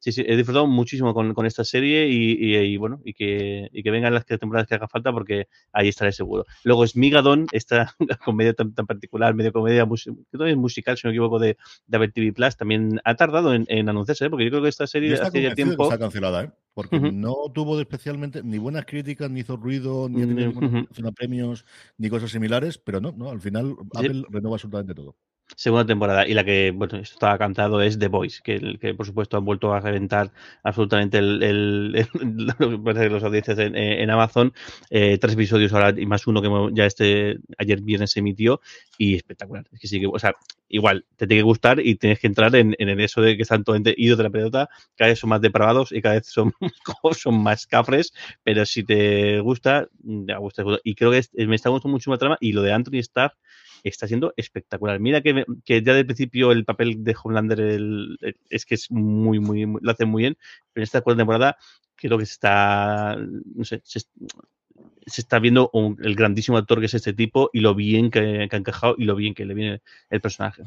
Sí, sí, he disfrutado muchísimo con, con esta serie y, y- y bueno, y que, y que vengan las temporadas que haga falta porque ahí estaré seguro. Luego es Migadon, esta comedia tan, tan particular, medio comedia que es musical, si no me equivoco, de, de Apple TV Plus, también ha tardado en, en anunciarse, ¿eh? porque yo creo que esta serie hace ya tiempo. está cancelada, ¿eh? Porque Ujú. no tuvo especialmente ni buenas críticas, ni hizo ruido, ni ha Mm, tenido ujú. nominación a premios, ni cosas similares, pero no, no, al final Sí. Apple renueva absolutamente todo. Segunda temporada. Y la que, bueno, esto estaba cantado es The Voice, que, que por supuesto han vuelto a reventar absolutamente el, el, el- los audiencias en, en Amazon. Eh, tres episodios ahora y más uno que ya este ayer viernes se emitió y espectacular. Es que sí que, o sea, igual, te tiene que gustar y tienes que entrar en, en eso de que están totalmente idos de la pelota, cada vez son más depravados y cada vez son, son más cafres, pero si te gusta, te gusta. Y creo que es- me está gustando mucho la trama y lo de Anthony Starr está siendo espectacular. Mira que, que ya del principio el papel de Homelander el- el- es que es muy, muy, muy- lo hace muy bien, pero en esta cuarta temporada creo que se está, no sé, se, se está viendo un- el grandísimo actor que es este tipo y lo bien que, que ha encajado y lo bien que le viene el personaje.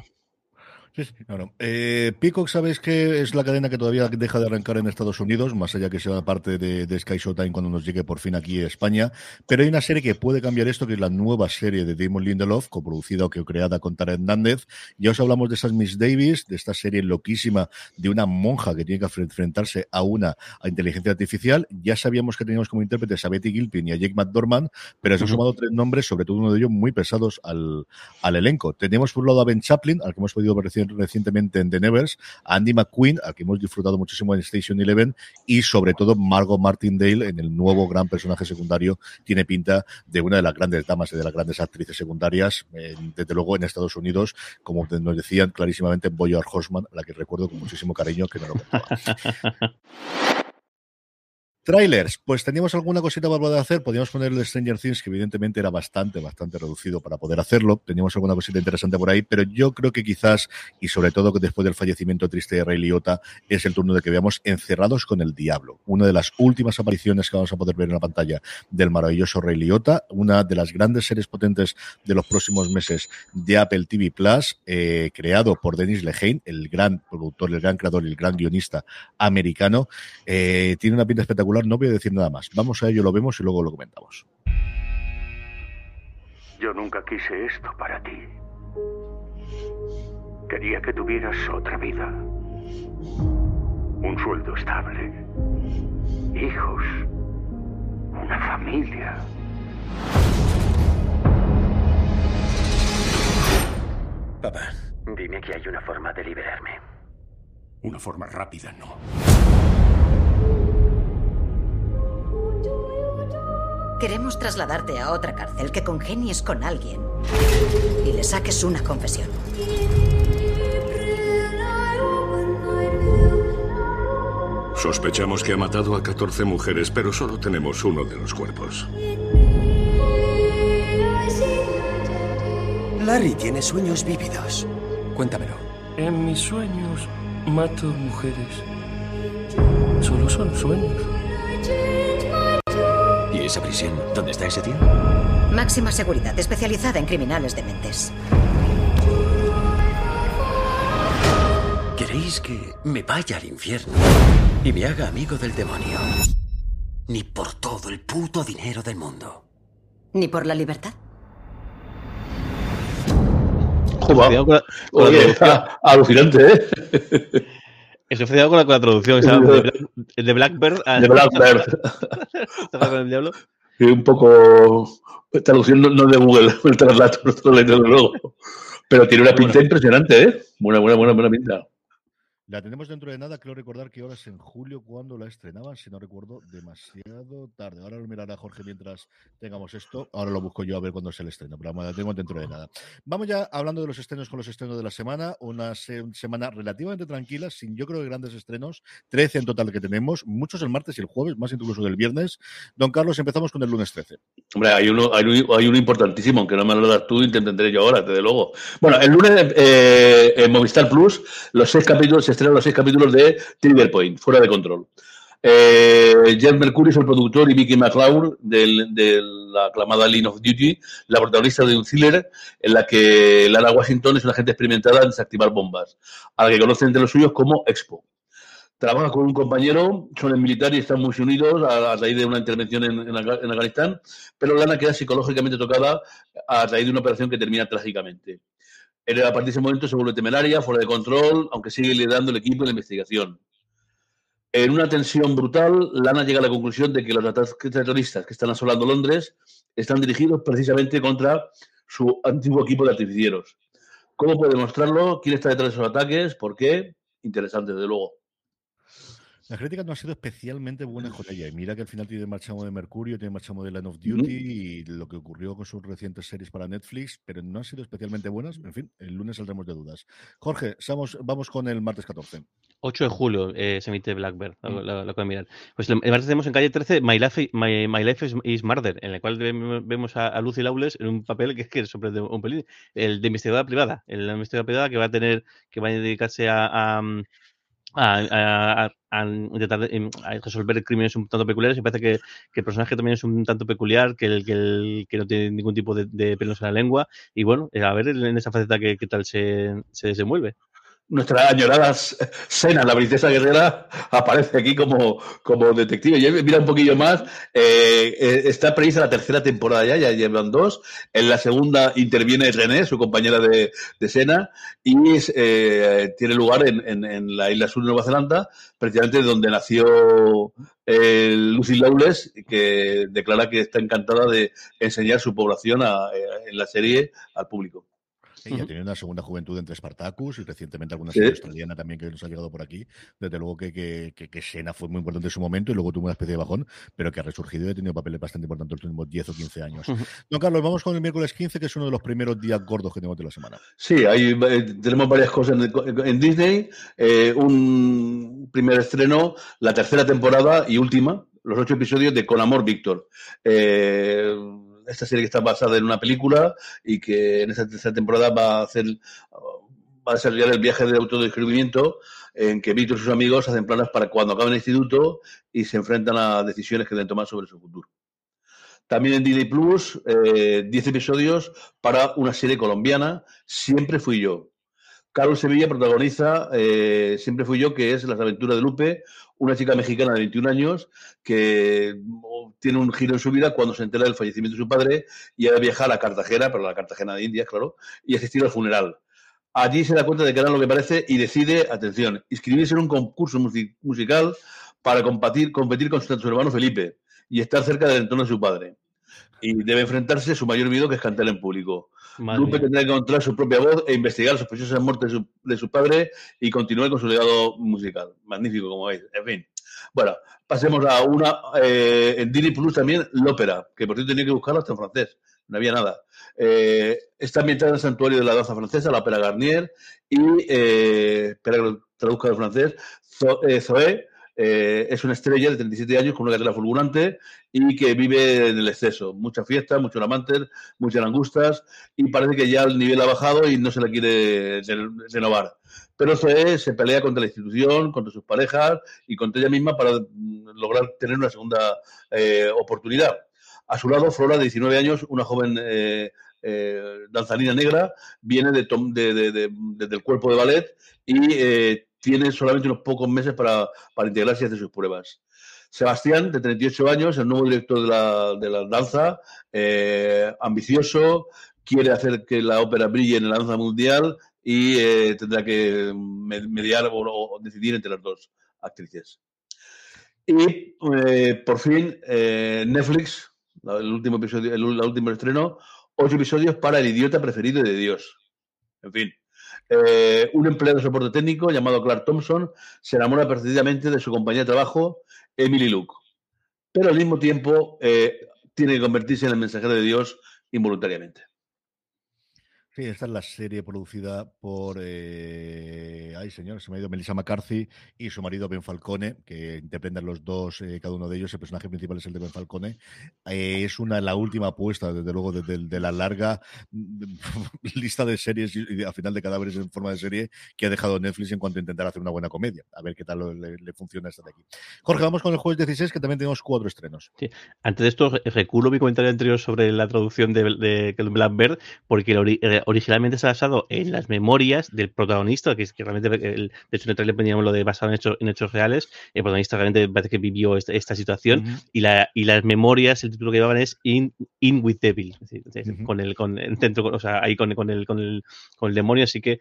Sí, sí, no, no. Eh, Peacock, sabéis que es la cadena que todavía deja de arrancar en Estados Unidos, más allá que sea parte de, de Sky Showtime cuando nos llegue por fin aquí a España. Pero hay una serie que puede cambiar esto, que es la nueva serie de Damon Lindelof, coproducida o que creada con Tara Hernández. Ya os hablamos de esas Miss Davis, de esta serie loquísima de una monja que tiene que enfrentarse a una a inteligencia artificial. Ya sabíamos que teníamos como intérpretes a Betty Gilpin y a Jake McDormand, pero se han sumado tres nombres, sobre todo uno de ellos muy pesados al, al elenco. Tenemos por un lado a Ben Chaplin, al que hemos podido ver recientemente en The Nevers, a Andy McQueen, al que hemos disfrutado muchísimo en Station Eleven, y sobre todo Margot Martindale en el nuevo gran personaje secundario. Tiene pinta de una de las grandes damas y de las grandes actrices secundarias, desde luego en Estados Unidos, como nos decían clarísimamente Boyer Horseman, a la que recuerdo con muchísimo cariño que no lo contaba. Trailers, pues teníamos alguna cosita para poder hacer. Podíamos poner el Stranger Things, que evidentemente era bastante, bastante reducido para poder hacerlo. Teníamos alguna cosita interesante por ahí, pero yo creo que quizás, y sobre todo que después del fallecimiento triste de Ray Liotta, es el turno de que veamos Encerrados con el Diablo. Una de las últimas apariciones que vamos a poder ver en la pantalla del maravilloso Ray Liotta, una de las grandes series potentes de los próximos meses de Apple TV Plus, eh, creado por Denis Lehane, el gran productor, el gran creador el gran guionista americano. Eh, tiene una pinta espectacular no voy a decir nada más. Vamos a ello, lo vemos y luego lo comentamos. Yo nunca quise esto para ti. Quería que tuvieras otra vida. Un sueldo estable. Hijos. Una familia. Papá, dime que hay una forma de liberarme. Una forma rápida, no. Queremos trasladarte a otra cárcel, que congenies con alguien y le saques una confesión. Sospechamos que ha matado a 14 mujeres, pero solo tenemos uno de los cuerpos. Larry tiene sueños vívidos. Cuéntamelo. En mis sueños mato mujeres. Solo son sueños. ¿Y esa prisión? ¿Dónde está ese tío? Máxima seguridad, especializada en criminales de mentes. ¿Queréis que me vaya al infierno y me haga amigo del demonio? Ni por todo el puto dinero del mundo. ¿Ni por la libertad? Joder, Oye, está alucinante, ¿eh? Estoy fascinado con la, con la traducción. De, Black, de Blackbird a De Blackbird. Con el diablo. Y un poco. Traducción no, no de Google, el traslato, no desde luego. Pero tiene una pinta impresionante, ¿eh? Buena, buena, buena, buena pinta. La tenemos dentro de nada, creo recordar que ahora es en julio cuando la estrenaban, si no recuerdo demasiado tarde. Ahora lo mirará Jorge mientras tengamos esto. Ahora lo busco yo a ver cuándo es el estreno, pero la tengo dentro de nada. Vamos ya hablando de los estrenos con los estrenos de la semana. Una se- semana relativamente tranquila, sin yo creo que grandes estrenos. 13 en total que tenemos, muchos el martes y el jueves, más incluso que el viernes. Don Carlos, empezamos con el lunes 13. Hombre, hay uno, hay, uno, hay uno importantísimo, aunque no me lo das tú, intentaré yo ahora, desde luego. Bueno, el lunes eh, en Movistar Plus, los seis capítulos, los seis capítulos de Trigger Point, fuera de control. Eh, Jeff Mercury es el productor y Vicky McLeod de la aclamada Line of Duty, la protagonista de un thriller en la que Lara Washington es una agente experimentada en desactivar bombas, a la que conocen entre los suyos como Expo. Trabaja con un compañero, son en militar y están muy unidos a, a raíz de una intervención en, en en Afganistán, pero Lana queda psicológicamente tocada a raíz de una operación que termina trágicamente. Él, a partir de ese momento se vuelve temeraria, fuera de control, aunque sigue liderando el equipo de la investigación. En una tensión brutal, Lana llega a la conclusión de que los ataques terroristas que están asolando Londres están dirigidos precisamente contra su antiguo equipo de artificieros. ¿Cómo puede demostrarlo? ¿Quién está detrás de esos ataques? ¿Por qué? Interesante, desde luego. La crítica no ha sido especialmente buena con ella. Y mira que al final tiene marchamo de Mercurio, tiene marchamo de Line of Duty y lo que ocurrió con sus recientes series para Netflix, pero no han sido especialmente buenas. En fin, el lunes saldremos de dudas. Jorge, vamos, vamos con el martes 14. 8 de julio eh, se emite Blackbird, lo, lo- lo acabo de mirar. Pues el martes tenemos en calle 13 My Life, My, My Life is, is Murder, en el cual vem- vemos a, a Lucy Lawless en un papel que, que sorprende un pelín, el de investigadora privada, el de investigadora privada que va a tener, que va a dedicarse a, a, a- a- a- intentar em, a resolver crímenes un tanto peculiares y parece que, que el personaje también es un tanto peculiar, que, el, que, el- que no tiene ningún tipo de, pelos en la lengua y bueno, a ver en esa faceta qué tal se, se desenvuelve. Nuestra añorada Sena, la princesa guerrera, aparece aquí como, como detective. Y mira un poquillo más, eh, eh, está prevista la tercera temporada ya, ya llevan dos. En la segunda interviene René, su compañera de, de Sena, y eh, tiene lugar en, en, la isla sur de Nueva Zelanda, precisamente donde nació Lucy Lawless, que declara que está encantada de enseñar su población a, en la serie al público. Sí, ya tiene una segunda juventud entre Spartacus y recientemente alguna serie australiana también que nos ha llegado por aquí. Desde luego que, que, que, que, Sena fue muy importante en su momento y luego tuvo una especie de bajón, pero que ha resurgido y ha tenido papeles bastante importantes los últimos 10 o 15 años. Don Carlos, vamos con el miércoles 15, que es uno de los primeros días gordos que tenemos de la semana. Sí, hay, eh, tenemos varias cosas en, en Disney. Eh, un primer estreno, la tercera temporada y última, los ocho episodios de Con Amor Víctor. Eh, esta serie que está basada en una película y que en esta tercera temporada va a hacer va a desarrollar el viaje de autodescubrimiento en que Víctor y sus amigos hacen planes para cuando acaben el instituto y se enfrentan a decisiones que deben tomar sobre su futuro. También en Disney Plus, 10 eh, episodios para una serie colombiana, Siempre fui yo. Carlos Sevilla protagoniza eh, Siempre fui yo, que es Las aventuras de Lupe, una chica mexicana de 21 años que tiene un giro en su vida cuando se entera del fallecimiento de su padre y ha de viajar a Cartagena, pero la Cartagena de Indias, claro, y asistir al funeral. Allí se da cuenta de que era lo que parece y decide, atención, inscribirse en un concurso musical para competir, competir con su, hermano Felipe y estar cerca del entorno de su padre. Y debe enfrentarse a su mayor miedo, que es cantar en público. Madre Lupe tendrá que encontrar su propia voz e investigar las sospechosas muertes de su, de su padre y continuar con su legado musical. Magnífico, como veis. En fin. Bueno, pasemos a una. Eh, en Disney Plus también, l'ópera, que por cierto tenía que buscarlo hasta en francés. No había nada. Eh, está ambientada en el santuario de la danza francesa, la ópera Garnier, y, eh, espera que lo traduzca de francés, Zoé, eh, es una estrella de 37 años con una carrera fulgurante y que vive en el exceso. Mucha fiesta, muchos amantes, muchas angustas y parece que ya el nivel ha bajado y no se la quiere renovar. Pero Zoe se pelea contra la institución, contra sus parejas y contra ella misma para lograr tener una segunda eh, oportunidad. A su lado, Flora, de 19 años, una joven eh, eh, danzarina negra, viene de, de, de, del cuerpo de ballet y tiene solamente unos pocos meses para, para integrarse y hacer sus pruebas. Sebastián, de 38 años, el nuevo director de la, de la danza, eh, ambicioso, quiere hacer que la ópera brille en la danza mundial y eh, tendrá que mediar o, decidir entre las dos actrices. Y eh, por fin, Netflix, el último episodio, el último estreno, ocho episodios para el idiota preferido de Dios. En fin, eh, un empleado de soporte técnico llamado Clark Thompson se enamora perdidamente de su compañía de trabajo, Emily Luke. Pero al mismo tiempo eh, tiene que convertirse en el mensajero de Dios involuntariamente. Sí, esta es la serie producida por, eh, ay señor, se me ha ido Melissa McCarthy y su marido Ben Falcone, que interpretan los dos, eh, cada uno de ellos, el personaje principal es el de Ben Falcone. Eh, es una, la última apuesta, desde luego, de, la larga lista de series y, al final de cadáveres en forma de serie que ha dejado Netflix en cuanto a intentar hacer una buena comedia. A ver qué tal le, le funciona esta de aquí. Jorge, vamos con el jueves 16, que también tenemos cuatro estrenos. Sí. Antes de esto, reculo mi comentario anterior sobre la traducción de, de, Blackbird, porque el originalmente está basado en las memorias del protagonista, que es que realmente, el, de hecho en el trailer poníamos lo de basado en hechos, en hechos reales, el protagonista realmente parece que vivió esta, esta situación uh -huh. y, la, y las memorias, el título que llevaban es In, in with Devil, es decir, uh -huh. con el, con dentro, o sea, ahí con, con, el, con, el, con el demonio, así que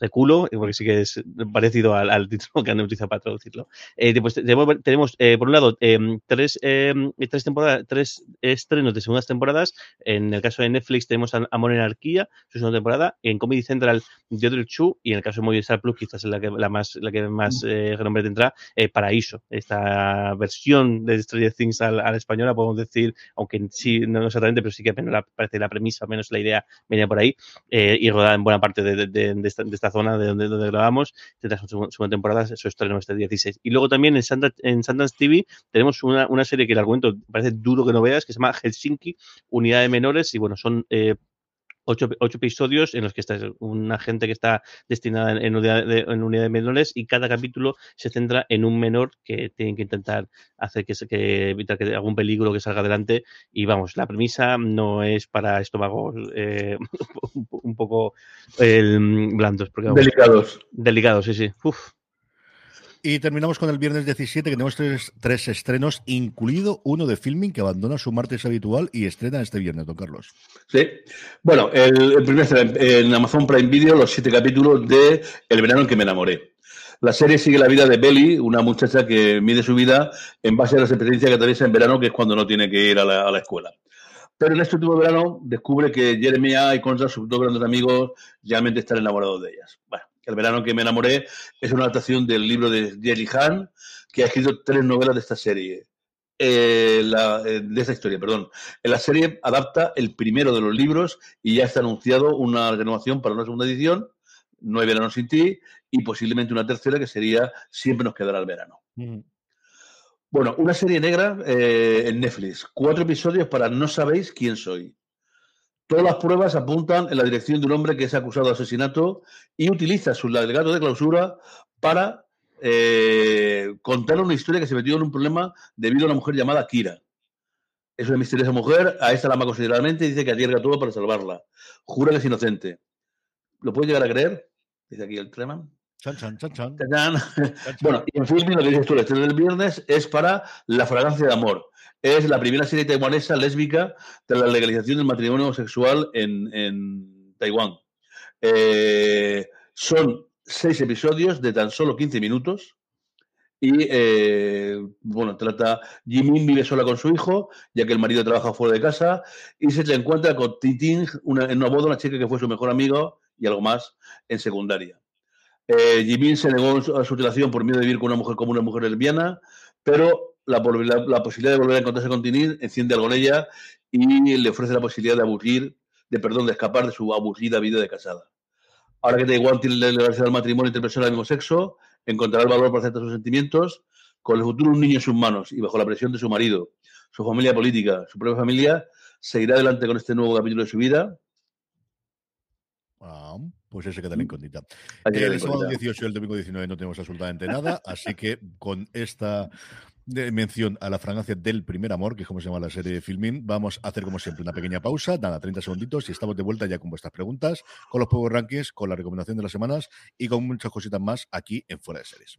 reculo, porque sí que es parecido al, al título que han utilizado para traducirlo. Eh, después tenemos, tenemos eh, por un lado, eh, tres, tres temporadas, tres estrenos de segundas temporadas, en el caso de Netflix tenemos Amor en Anarquía, segunda temporada, en Comedy Central de Other Chu y en el caso de Movistar Plus quizás es la que, la más, la que más eh, renombre tendrá, eh, Paraíso, esta versión de Stranger Things al, al español, podemos decir, aunque sí, no exactamente, pero sí que apenas la, parece la premisa, menos la idea venía por ahí, eh, y rodada en buena parte de, de, de, esta, de esta, zona de donde, donde grabamos, tendrá su segunda temporada, su estreno este 16. Y luego también en, Santa, en Sundance TV tenemos una, una serie que el argumento parece duro que no veas, que se llama Helsinki, Unidad de Menores, y bueno, son ocho, ocho episodios en los que está una gente que está destinada en, unidad de, en unidades menores y cada capítulo se centra en un menor que tienen que intentar hacer que, que evitar que algún peligro que salga adelante y vamos, la premisa no es para estómagos eh, un, poco eh, blandos. Porque, vamos, Delicados. Delicados, sí, sí. Uf. Y terminamos con el viernes 17, que tenemos tres, tres, estrenos, incluido uno de filming que abandona su martes habitual y estrena este viernes, don Carlos. Sí. Bueno, el, primer en Amazon Prime Video, los siete capítulos de El verano en que me enamoré. La serie sigue la vida de Belly, una muchacha que mide su vida en base a las experiencias que atraviesa en verano, que es cuando no tiene que ir a la, a la escuela. Pero en este último verano descubre que Jeremiah y Concha, sus dos grandes amigos, realmente están enamorados de ellas. Bueno, el verano que me enamoré es una adaptación del libro de Jelly Han, que ha escrito tres novelas de esta serie. Eh, la, eh, de esta historia, perdón. En la serie adapta el primero de los libros y ya está anunciado una renovación para una segunda edición, No hay verano sin ti, y posiblemente una tercera que sería Siempre nos quedará el verano. Mm. Bueno, una serie negra eh, en Netflix. Cuatro episodios para No sabéis quién soy. Todas las pruebas apuntan en la dirección de un hombre que es acusado de asesinato y utiliza su alegato de clausura para eh, contar una historia que se metió en un problema debido a una mujer llamada Kira. Es una misteriosa mujer, a esta la ama considerablemente y dice que arriesga todo para salvarla. Jura que es inocente. ¿Lo puede llegar a creer? Dice aquí el Treman. Chan, chan, chan. Bueno, y en filming lo que dices tú, el estreno del viernes es para La fragancia de amor. Es la primera serie taiwanesa lésbica tras la legalización del matrimonio homosexual en, en Taiwán. Eh, son seis episodios de tan solo 15 minutos. Y eh, bueno, trata. Jimin vive sola con su hijo, ya que el marido trabaja fuera de casa, y se encuentra con Titing una, en una boda, una chica que fue su mejor amigo y algo más en secundaria. Eh, Jimin se negó a su relación por miedo de vivir con una mujer como una mujer lesbiana, pero la, posibilidad de volver a encontrarse con Tinin enciende algo en ella y le ofrece la posibilidad de aburrir, de perdón, de escapar de su aburrida vida de casada. Ahora que Taiwán tiene la legalización del matrimonio entre personas del mismo sexo, encontrará el valor para aceptar sus sentimientos, con el futuro un niño en sus manos y bajo la presión de su marido, su familia política, su propia familia, seguirá adelante con este nuevo capítulo de su vida. Ah, pues ese queda la incógnita. Eh, el sábado 18 y el domingo 19 no tenemos absolutamente nada, así que con esta de mención a la fragancia del primer amor, que es como se llama la serie de filming, vamos a hacer como siempre una pequeña pausa, nada, 30 segunditos y estamos de vuelta ya con vuestras preguntas, con los Power Rankings, con la recomendación de las semanas y con muchas cositas más aquí en Fuera de Series.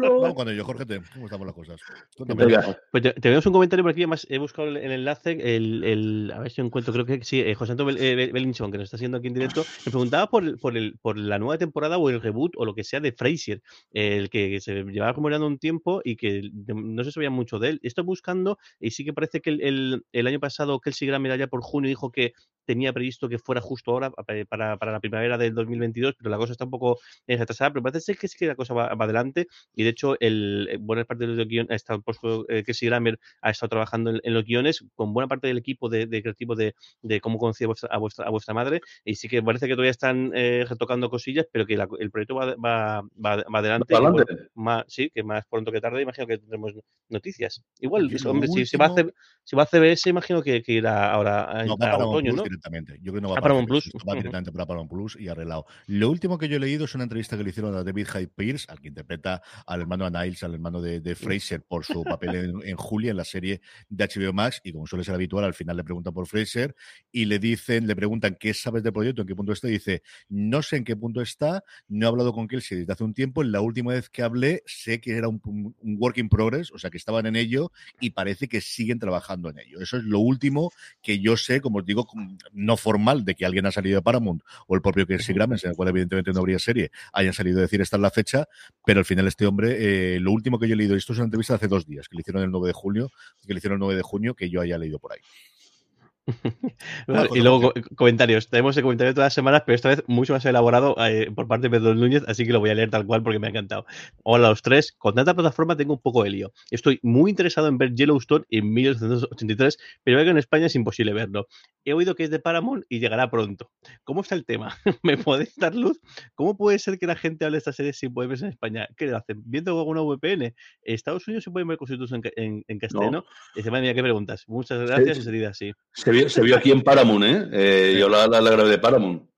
Vamos con ello, Jorge, ¿cómo estamos las cosas? Pues te, tenemos un comentario por aquí, además he buscado el, el enlace, el, el, a ver si encuentro, creo que sí, eh, José Antonio Bel, Belinchón, que nos está haciendo aquí en directo, me preguntaba por, por, el, por la nueva temporada o el reboot o lo que sea de Frasier, el que se llevaba acumulando un tiempo y que no se sabía mucho de él. Estoy buscando y sí que parece que el, el, el año pasado Kelsey Grammer allá por junio dijo que tenía previsto que fuera justo ahora para, para, la primavera del 2022, pero la cosa está un poco retrasada, pero parece ser que sí que la cosa va, va adelante y de hecho el buena parte de los guiones ha estado puesto eh, Grammer ha estado trabajando en, en, los guiones con buena parte del equipo de, de creativo de, de, cómo conocía a vuestra, a vuestra, a vuestra madre y sí que parece que todavía están eh, retocando cosillas, pero que la, el proyecto va, va, va, va adelante. Bueno, más, sí, que más pronto que tarde imagino que tendremos noticias. Igual, hombre, si, si, va a hacer, si va a CBS, imagino que, que irá ahora no, a, a otoño, ¿no? Directamente. Yo creo que no va a Paramount Plus. Va directamente para Paramount Plus y arreglado. Lo último que yo he leído es una entrevista que le hicieron a David Hyde Pierce, al que interpreta al hermano a Niles, al hermano de, de Fraser, por su papel en, en, Julia, en la serie de HBO Max. Y como suele ser habitual, al final le preguntan por Fraser y le dicen, le preguntan qué sabes del proyecto, en qué punto está. Y dice, no sé en qué punto está, no he hablado con Kelsey desde hace un tiempo. La última vez que hablé, sé que era un, un work in progress, o sea, que estaban en ello y parece que siguen trabajando en ello. Eso es lo último que yo sé, como os digo, no formal de que alguien ha salido de Paramount o el propio Kelsey Grammer, en el cual evidentemente no habría serie, hayan salido a decir esta es la fecha, pero al final este hombre, eh, lo último que yo he leído, esto es una entrevista hace dos días, que le hicieron el 9 de junio, que le hicieron el 9 de junio, que yo haya leído por ahí. y luego comentarios. Tenemos el comentario todas las semanas, pero esta vez mucho más elaborado eh, por parte de Pedro Núñez, así que lo voy a leer tal cual porque me ha encantado. Hola a los tres. Con tanta plataforma tengo un poco de lío. Estoy muy interesado en ver Yellowstone en 1983, pero veo que en España es imposible verlo. He oído que es de Paramount y llegará pronto. ¿Cómo está el tema? ¿Me podéis dar luz? ¿Cómo puede ser que la gente hable de esta serie sin poder verse en España? ¿Qué le hacen? ¿Viendo alguna VPN? ¿Estados Unidos se pueden ver cositos en, en, en castellano? No. Y madre ¿qué preguntas? Muchas gracias y salida así. Se vio, se vio aquí en Paramount, ¿eh? eh yo la, la, la grabé de Paramount.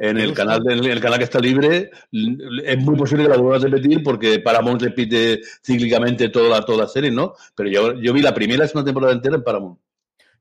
En el, canal, en el canal que está libre, es muy posible que la vuelvas a repetir porque Paramount repite cíclicamente toda la, toda la serie, ¿no? Pero yo, yo vi la primera es una temporada entera en Paramount.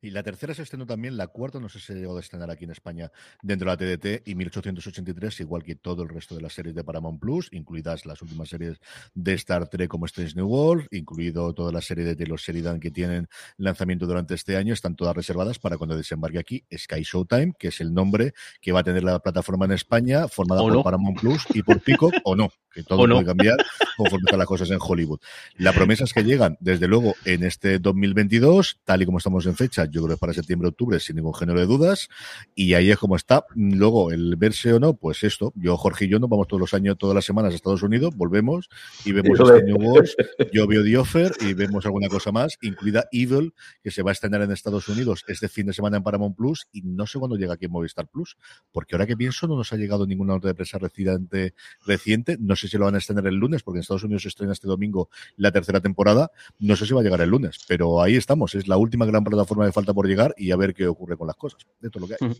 Y la tercera se estrenó también, la cuarta no sé si llegó a estrenar aquí en España dentro de la TDT y 1883, igual que todo el resto de las series de Paramount Plus, incluidas las últimas series de Star Trek como Strange New World, incluido toda la serie de Taylor Sheridan que tienen lanzamiento durante este año, están todas reservadas para cuando desembarque aquí Sky Showtime, que es el nombre que va a tener la plataforma en España, formada por Paramount Plus y por Peacock, o no, que todo puede cambiar conforme están las cosas en Hollywood. La promesa es que llegan, desde luego, en este 2022, tal y como estamos en fecha, yo creo que es para septiembre-octubre, sin ningún género de dudas, y ahí es como está. Luego, el verse o no, pues esto, yo, Jorge y yo nos vamos todos los años, todas las semanas a Estados Unidos, volvemos y vemos este New Wars, yo veo The Offer y vemos alguna cosa más, incluida Evil, que se va a estrenar en Estados Unidos este fin de semana en Paramount Plus, y no sé cuándo llega aquí en Movistar Plus, porque ahora que pienso no nos ha llegado ninguna nota de prensa reciente, reciente, no sé si lo van a estrenar el lunes, porque en Estados Unidos se estrena este domingo la tercera temporada, no sé si va a llegar el lunes, pero ahí estamos, es la última gran plataforma de falta por llegar y a ver qué ocurre con las cosas. De todo lo que hay.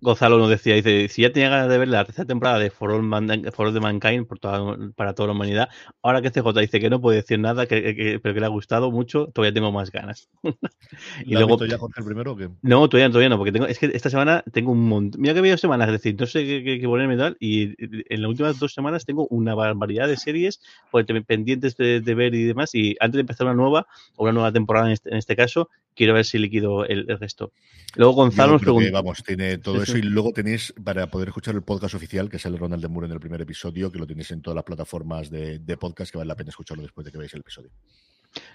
Gonzalo nos decía, dice, si ya tenía ganas de ver la tercera temporada de For All, Mankind por para toda la humanidad, ahora que CJ dice que no puede decir nada, que, pero que le ha gustado mucho, todavía tengo más ganas. y luego ya Jorge el primero o qué? No, todavía, todavía no, porque tengo, es que esta semana tengo un montón. Mira que había semanas, es decir, no sé qué, ponerme tal, y en las últimas dos semanas tengo una barbaridad de series pues, pendientes de, ver y demás, y antes de empezar una nueva, o una nueva temporada en este, en este caso, quiero ver si el, el resto. Luego Gonzalo nos pregunta. Vamos, tiene todo eso y luego tenéis para poder escuchar el podcast oficial, que es el Ronald de Moore en el primer episodio, que lo tenéis en todas las plataformas de, de podcast, que vale la pena escucharlo después de que veáis el episodio.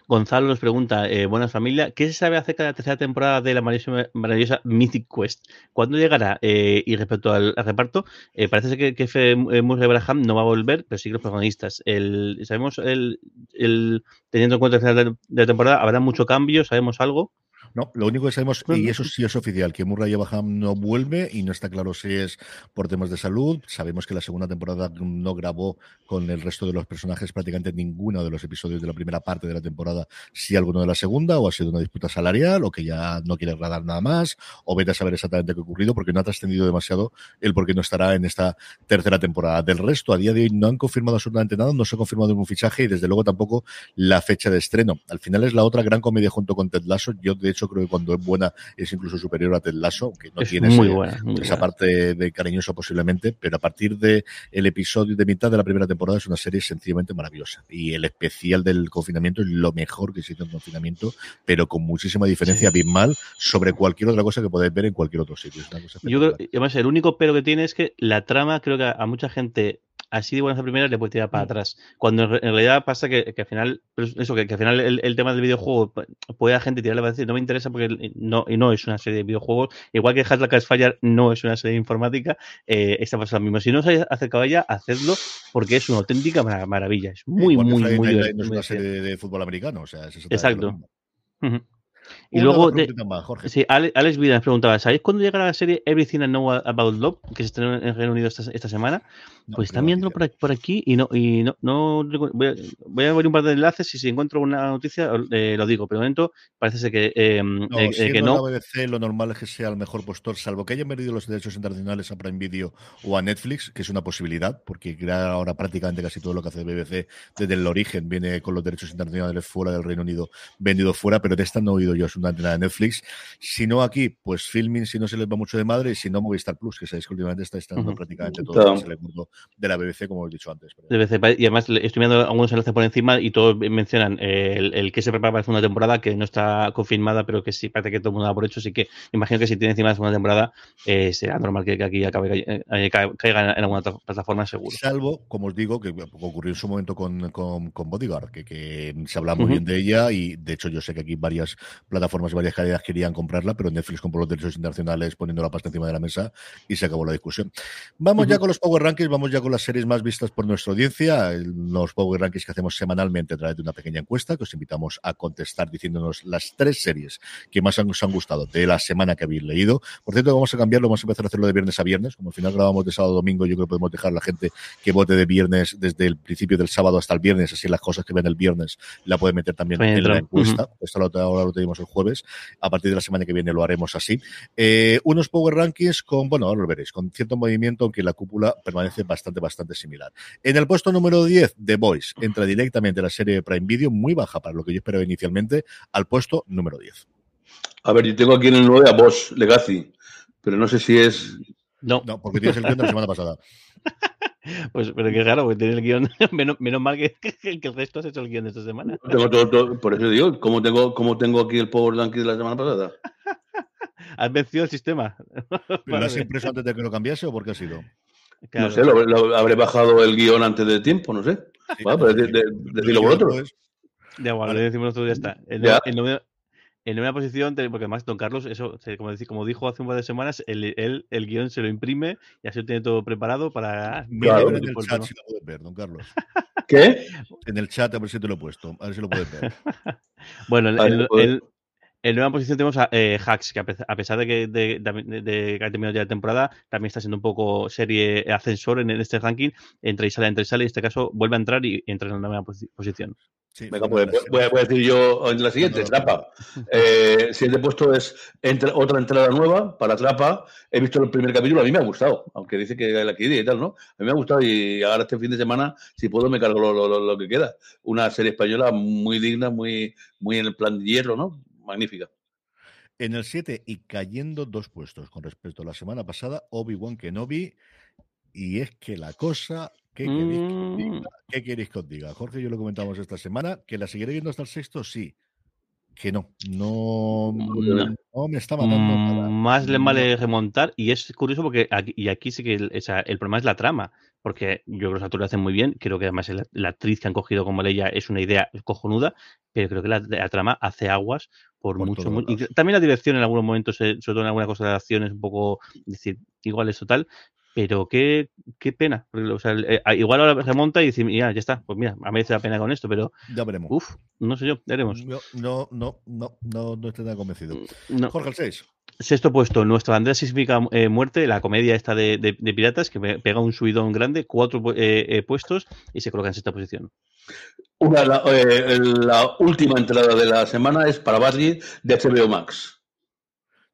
Gonzalo nos pregunta, eh, buena familia, ¿qué se sabe acerca de la tercera temporada de la maravillosa, Mythic Quest? ¿Cuándo llegará? Eh, y respecto al, reparto, eh, parece que, que F. Murray Abraham no va a volver, pero sí que los protagonistas. El, sabemos, el, el, teniendo en cuenta la tercera de la temporada, ¿habrá mucho cambio? ¿Sabemos algo? No, lo único que sabemos, y eso sí es oficial, que Murray Abraham no vuelve y no está claro si es por temas de salud. Sabemos que la segunda temporada no grabó con el resto de los personajes prácticamente ninguno de los episodios de la primera parte de la temporada, si alguno de la segunda, o ha sido una disputa salarial, o que ya no quiere grabar nada más, o vete a saber exactamente qué ha ocurrido, porque no ha trascendido demasiado el por qué no estará en esta tercera temporada. Del resto, a día de hoy no han confirmado absolutamente nada, no se ha confirmado ningún fichaje y desde luego tampoco la fecha de estreno. Al final es la otra gran comedia junto con Ted Lasso. Yo, de hecho, creo que cuando es buena es incluso superior a Ted Lasso, que no tiene esa parte de cariñoso posiblemente, pero a partir de el episodio de mitad de la primera temporada es una serie sencillamente maravillosa. Y el especial del confinamiento es lo mejor que existe en confinamiento, pero con muchísima diferencia bien mal sobre cualquier otra cosa que podáis ver en cualquier otro sitio. Yo creo, además, el único pero que tiene es que la trama creo que a mucha gente así de buenas a primeras le puede tirar para atrás. Cuando en realidad pasa que, al final, eso, que, al final el, tema del videojuego puede a gente tirarle para decir, no me interesa porque no, y no es una serie de videojuegos. Igual que Hatlack Fire no es una serie de informática, eh, esta pasa lo mismo. Si no os habéis acercado a ella, hacedlo porque es una auténtica maravilla. Es muy, muy, muy, muy, No es una serie de, fútbol americano, o sea, es Exacto. Y luego, de, sí, Alex Vida preguntaba, ¿sabéis cuándo llegará la serie Everything I Know About Love, que se estrenó en Reino Unido esta, esta semana? pues están viendo por, por, aquí y no, y no, no voy, a, voy, a, ver un par de enlaces y si encuentro una noticia eh, lo digo, pero de momento parece ser que, eh, no, eh, que no. La BBC lo normal es que sea el mejor postor, salvo que hayan perdido los derechos internacionales a Prime Video o a Netflix, que es una posibilidad, porque ahora prácticamente casi todo lo que hace BBC desde el origen viene con los derechos internacionales fuera del Reino Unido, vendido fuera, pero de esta no he oído yo una antena de Netflix. Si no aquí, pues filming si no se les va mucho de madre, y si no Movistar Plus, que sabéis que últimamente está estando uh -huh. prácticamente todo claro. el mundo de la BBC, como he dicho antes. BBC, y además estoy viendo algunos enlaces por encima y todos mencionan el, el, que se prepara para la segunda temporada, que no está confirmada, pero que sí parece que todo el mundo da por hecho, así que imagino que si tiene encima la segunda temporada, eh, será normal que, que aquí acabe, eh, caiga en alguna plataforma seguro. Salvo, como os digo, que ocurrió en su momento con, con, con Bodyguard, que, que, se habla muy uh -huh. bien de ella y de hecho yo sé que aquí varias plataformas de varias calidades querían comprarla, pero Netflix compró los derechos internacionales poniendo la pasta encima de la mesa y se acabó la discusión. Vamos ya con los Power Rankings, vamos ya con las series más vistas por nuestra audiencia, los Power Rankings que hacemos semanalmente a través de una pequeña encuesta que os invitamos a contestar diciéndonos las tres series que más os han gustado de la semana que habéis leído. Por cierto, vamos a cambiarlo, vamos a empezar a hacerlo de viernes a viernes, como al final grabamos de sábado a domingo, yo creo que podemos dejar a la gente que vote de viernes desde el principio del sábado hasta el viernes, así las cosas que ven el viernes la pueden meter también en la encuesta. Esto ahora lo tenemos el jueves. A partir de la semana que viene lo haremos así. Eh, unos Power Rankings con, bueno, ahora lo veréis, con cierto movimiento, aunque la cúpula permanece bastante, bastante similar. En el puesto número 10, The Voice entra directamente la serie de Prime Video, muy baja para lo que yo esperaba inicialmente, al puesto número 10. A ver, yo tengo aquí en el 9 a Boss Legacy, pero no sé si es. No, no porque tienes el guion de la semana pasada. Pues, pero qué raro, porque tiene el guion. Menos, menos mal que, que, el resto has hecho el guion de esta semana. Tengo todo, todo, por eso digo, ¿cómo tengo, cómo tengo aquí el Power Ranking de la semana pasada? ¿Has vencido el sistema? ¿Pero lo has impreso antes de que lo cambiase o por qué ha sido? Claro. No sé, lo, lo, habré bajado el guion antes de tiempo, no sé. Sí, bueno, pero de, de, decirlo vosotros. Ya, bueno, lo decimos nosotros ya está. El, ya. el, el, en una posición, porque además Don Carlos, eso, como, decir, como dijo hace un par de semanas, él, él, el guion se lo imprime y así lo tiene todo preparado para... Claro, en el chat si lo puedes ver, Don Carlos. ¿Qué? En el chat a ver si te lo he puesto, a ver si lo puedes ver. bueno, el, el, el, en nueva posición tenemos a eh, Hacks, que a pesar de que, de, de, de que ha terminado ya la temporada, también está siendo un poco serie ascensor en, este ranking, entre y sale, entre y sale, y en este caso vuelve a entrar y entra en una nueva posi posición. Sí, Venga, pues, voy, a, voy, a, decir yo en la siguiente, Trapa. Eh, siguiente puesto es entre, otra entrada nueva para Trapa. He visto el primer capítulo, a mí me ha gustado, aunque dice que la quería y tal, ¿no? A mí me ha gustado y ahora este fin de semana, si puedo, me cargo lo, lo, lo que queda. Una serie española muy digna, muy, muy en el plan de hierro, ¿no? Magnífica. En el 7 y cayendo dos puestos con respecto a la semana pasada, Obi-Wan Kenobi. Y es que la cosa, ¿qué queréis, que os diga? ¿qué queréis que os diga? Jorge y yo lo comentamos esta semana, que la seguiré viendo hasta el sexto, sí. Que no, no, no, no me está matando. Mm, más le vale remontar, y es curioso porque aquí, y aquí sí que el, o sea, el problema es la trama porque yo creo que los actores lo hacen muy bien. Creo que además la, la, actriz que han cogido como Leia es una idea cojonuda, pero creo que la, la trama hace aguas por, por mucho. Muy, y también la dirección en algunos momentos, sobre todo en alguna cosa de acción, es un poco decir, igual eso tal. Pero qué, qué pena. O sea, eh, igual ahora remonta y dice, ya, ya está, pues mira, a merece la pena con esto, pero. Ya veremos. Uf, no sé yo, veremos. No, no, no, no, no, no estoy tan convencido. No. Jorge, el 6. Sexto puesto, nuestra Andrea Sísmica eh, Muerte, la comedia esta de, de, de, piratas, que pega un subidón grande, cuatro eh, eh, puestos y se coloca en sexta posición. Una, la, eh, la, última entrada de la semana es para Barry de HBO Max.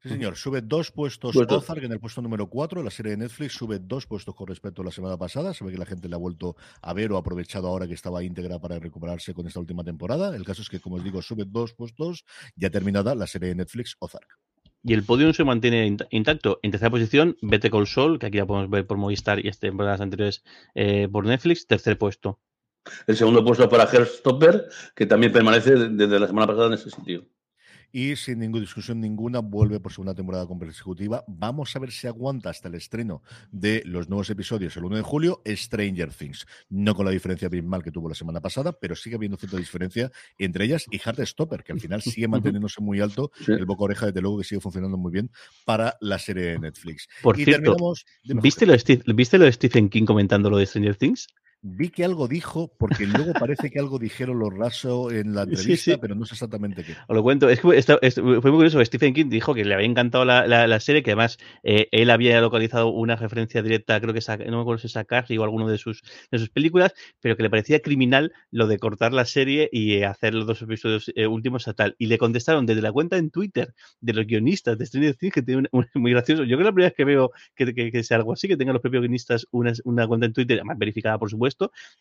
Sí, señor. Sube dos puestos ¿Puesto? Ozark en el puesto número 4. La serie de Netflix sube dos puestos con respecto a la semana pasada. Se ve que la gente le ha vuelto a ver o ha aprovechado ahora que estaba íntegra para recuperarse con esta última temporada. El caso es que, como os digo, sube dos puestos ya terminada la serie de Netflix Ozark. Y el podium se mantiene intacto. En tercera posición, Vete Col Sol, que aquí ya podemos ver por Movistar y este temporadas anteriores eh, por Netflix. Tercer puesto. El segundo puesto para Herstopper, que también permanece desde la semana pasada en ese sitio y sin ninguna discusión ninguna vuelve por segunda temporada consecutiva. Vamos a ver si aguanta hasta el estreno de los nuevos episodios el 1 de julio, Stranger Things. No con la diferencia abismal que tuvo la semana pasada, pero sigue habiendo cierta diferencia entre ellas y Heartstopper, que al final sigue manteniéndose muy alto, sí. el boca oreja desde luego que sigue funcionando muy bien para la serie de Netflix. Por y cierto, ¿viste lo, de, ¿viste lo de Stephen King comentando lo de Stranger Things? Vi que algo dijo, porque luego parece que algo dijeron los rasos en la entrevista, sí, sí. pero no sé exactamente qué. Os lo cuento, es que esto, esto, fue muy curioso. Stephen King dijo que le había encantado la, la, la serie, que además eh, él había localizado una referencia directa, creo que es a, no me acuerdo si es a Carrie o alguno de sus, de sus películas, pero que le parecía criminal lo de cortar la serie y eh, hacer los dos episodios eh, últimos a tal. Y le contestaron desde la cuenta en Twitter de los guionistas de Stranger Things, que tiene un, un, muy gracioso. Yo creo que la primera vez que veo que, que, que sea algo así, que tengan los propios guionistas una, una cuenta en Twitter, además verificada por supuesto,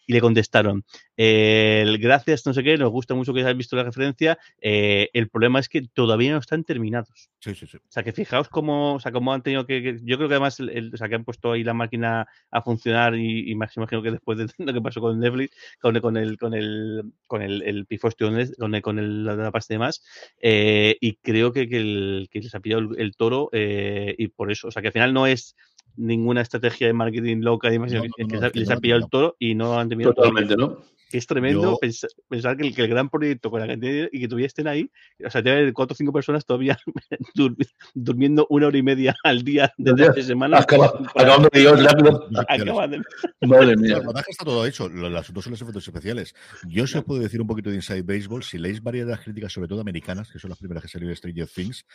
y le contestaron, eh, gracias, no sé qué, nos gusta mucho que hayáis visto la referencia, eh, el problema es que todavía no están terminados. Sí, sí, sí. O sea, que fijaos cómo, o sea, cómo han tenido que, que yo creo que además, el, el, o sea, que han puesto ahí la máquina a funcionar y, y más imagino que después de lo que pasó con Netflix, con, con el, con el, con el, el pifostio, con, el, con el, la parte de más, eh, y creo que, que, el, que les ha pillado el, el toro eh, y por eso, o sea, que al final no es ninguna estrategia de marketing loca y demás, no, no, que no, les ha pillado el toro y no han tenido Totalmente, ¿no? Es tremendo Yo- pensar, pensar que, el, que el gran proyecto con la cantidad y que todavía estén ahí, o sea, tiene cuatro o cinco personas todavía dur- durmiendo una hora y media al día desde hace semanas. acabando de de- Madre El mía. rodaje está todo hecho, el asunto son los efectos especiales. Yo os puedo decir un poquito de Inside Baseball, si leéis varias de las críticas, sobre todo americanas, que son las primeras que salieron de Stranger Things,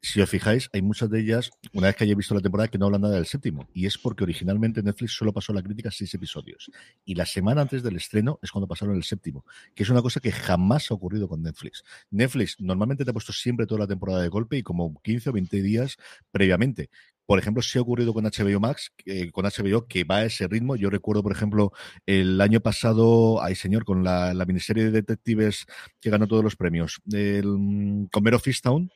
si os fijáis, hay muchas de ellas, una vez que haya visto la temporada, que no hablan nada del séptimo. Y es porque originalmente Netflix solo pasó la crítica seis episodios. Y la semana antes del estreno es cuando pasaron el séptimo, que es una cosa que jamás ha ocurrido con Netflix. Netflix normalmente te ha puesto siempre toda la temporada de golpe y como 15 o 20 días previamente. Por ejemplo, sí ha ocurrido con HBO Max, eh, con HBO que va a ese ritmo. Yo recuerdo, por ejemplo, el año pasado, ay señor, con la, la miniserie de detectives que ganó todos los premios, el, mm, con Mero Fistown,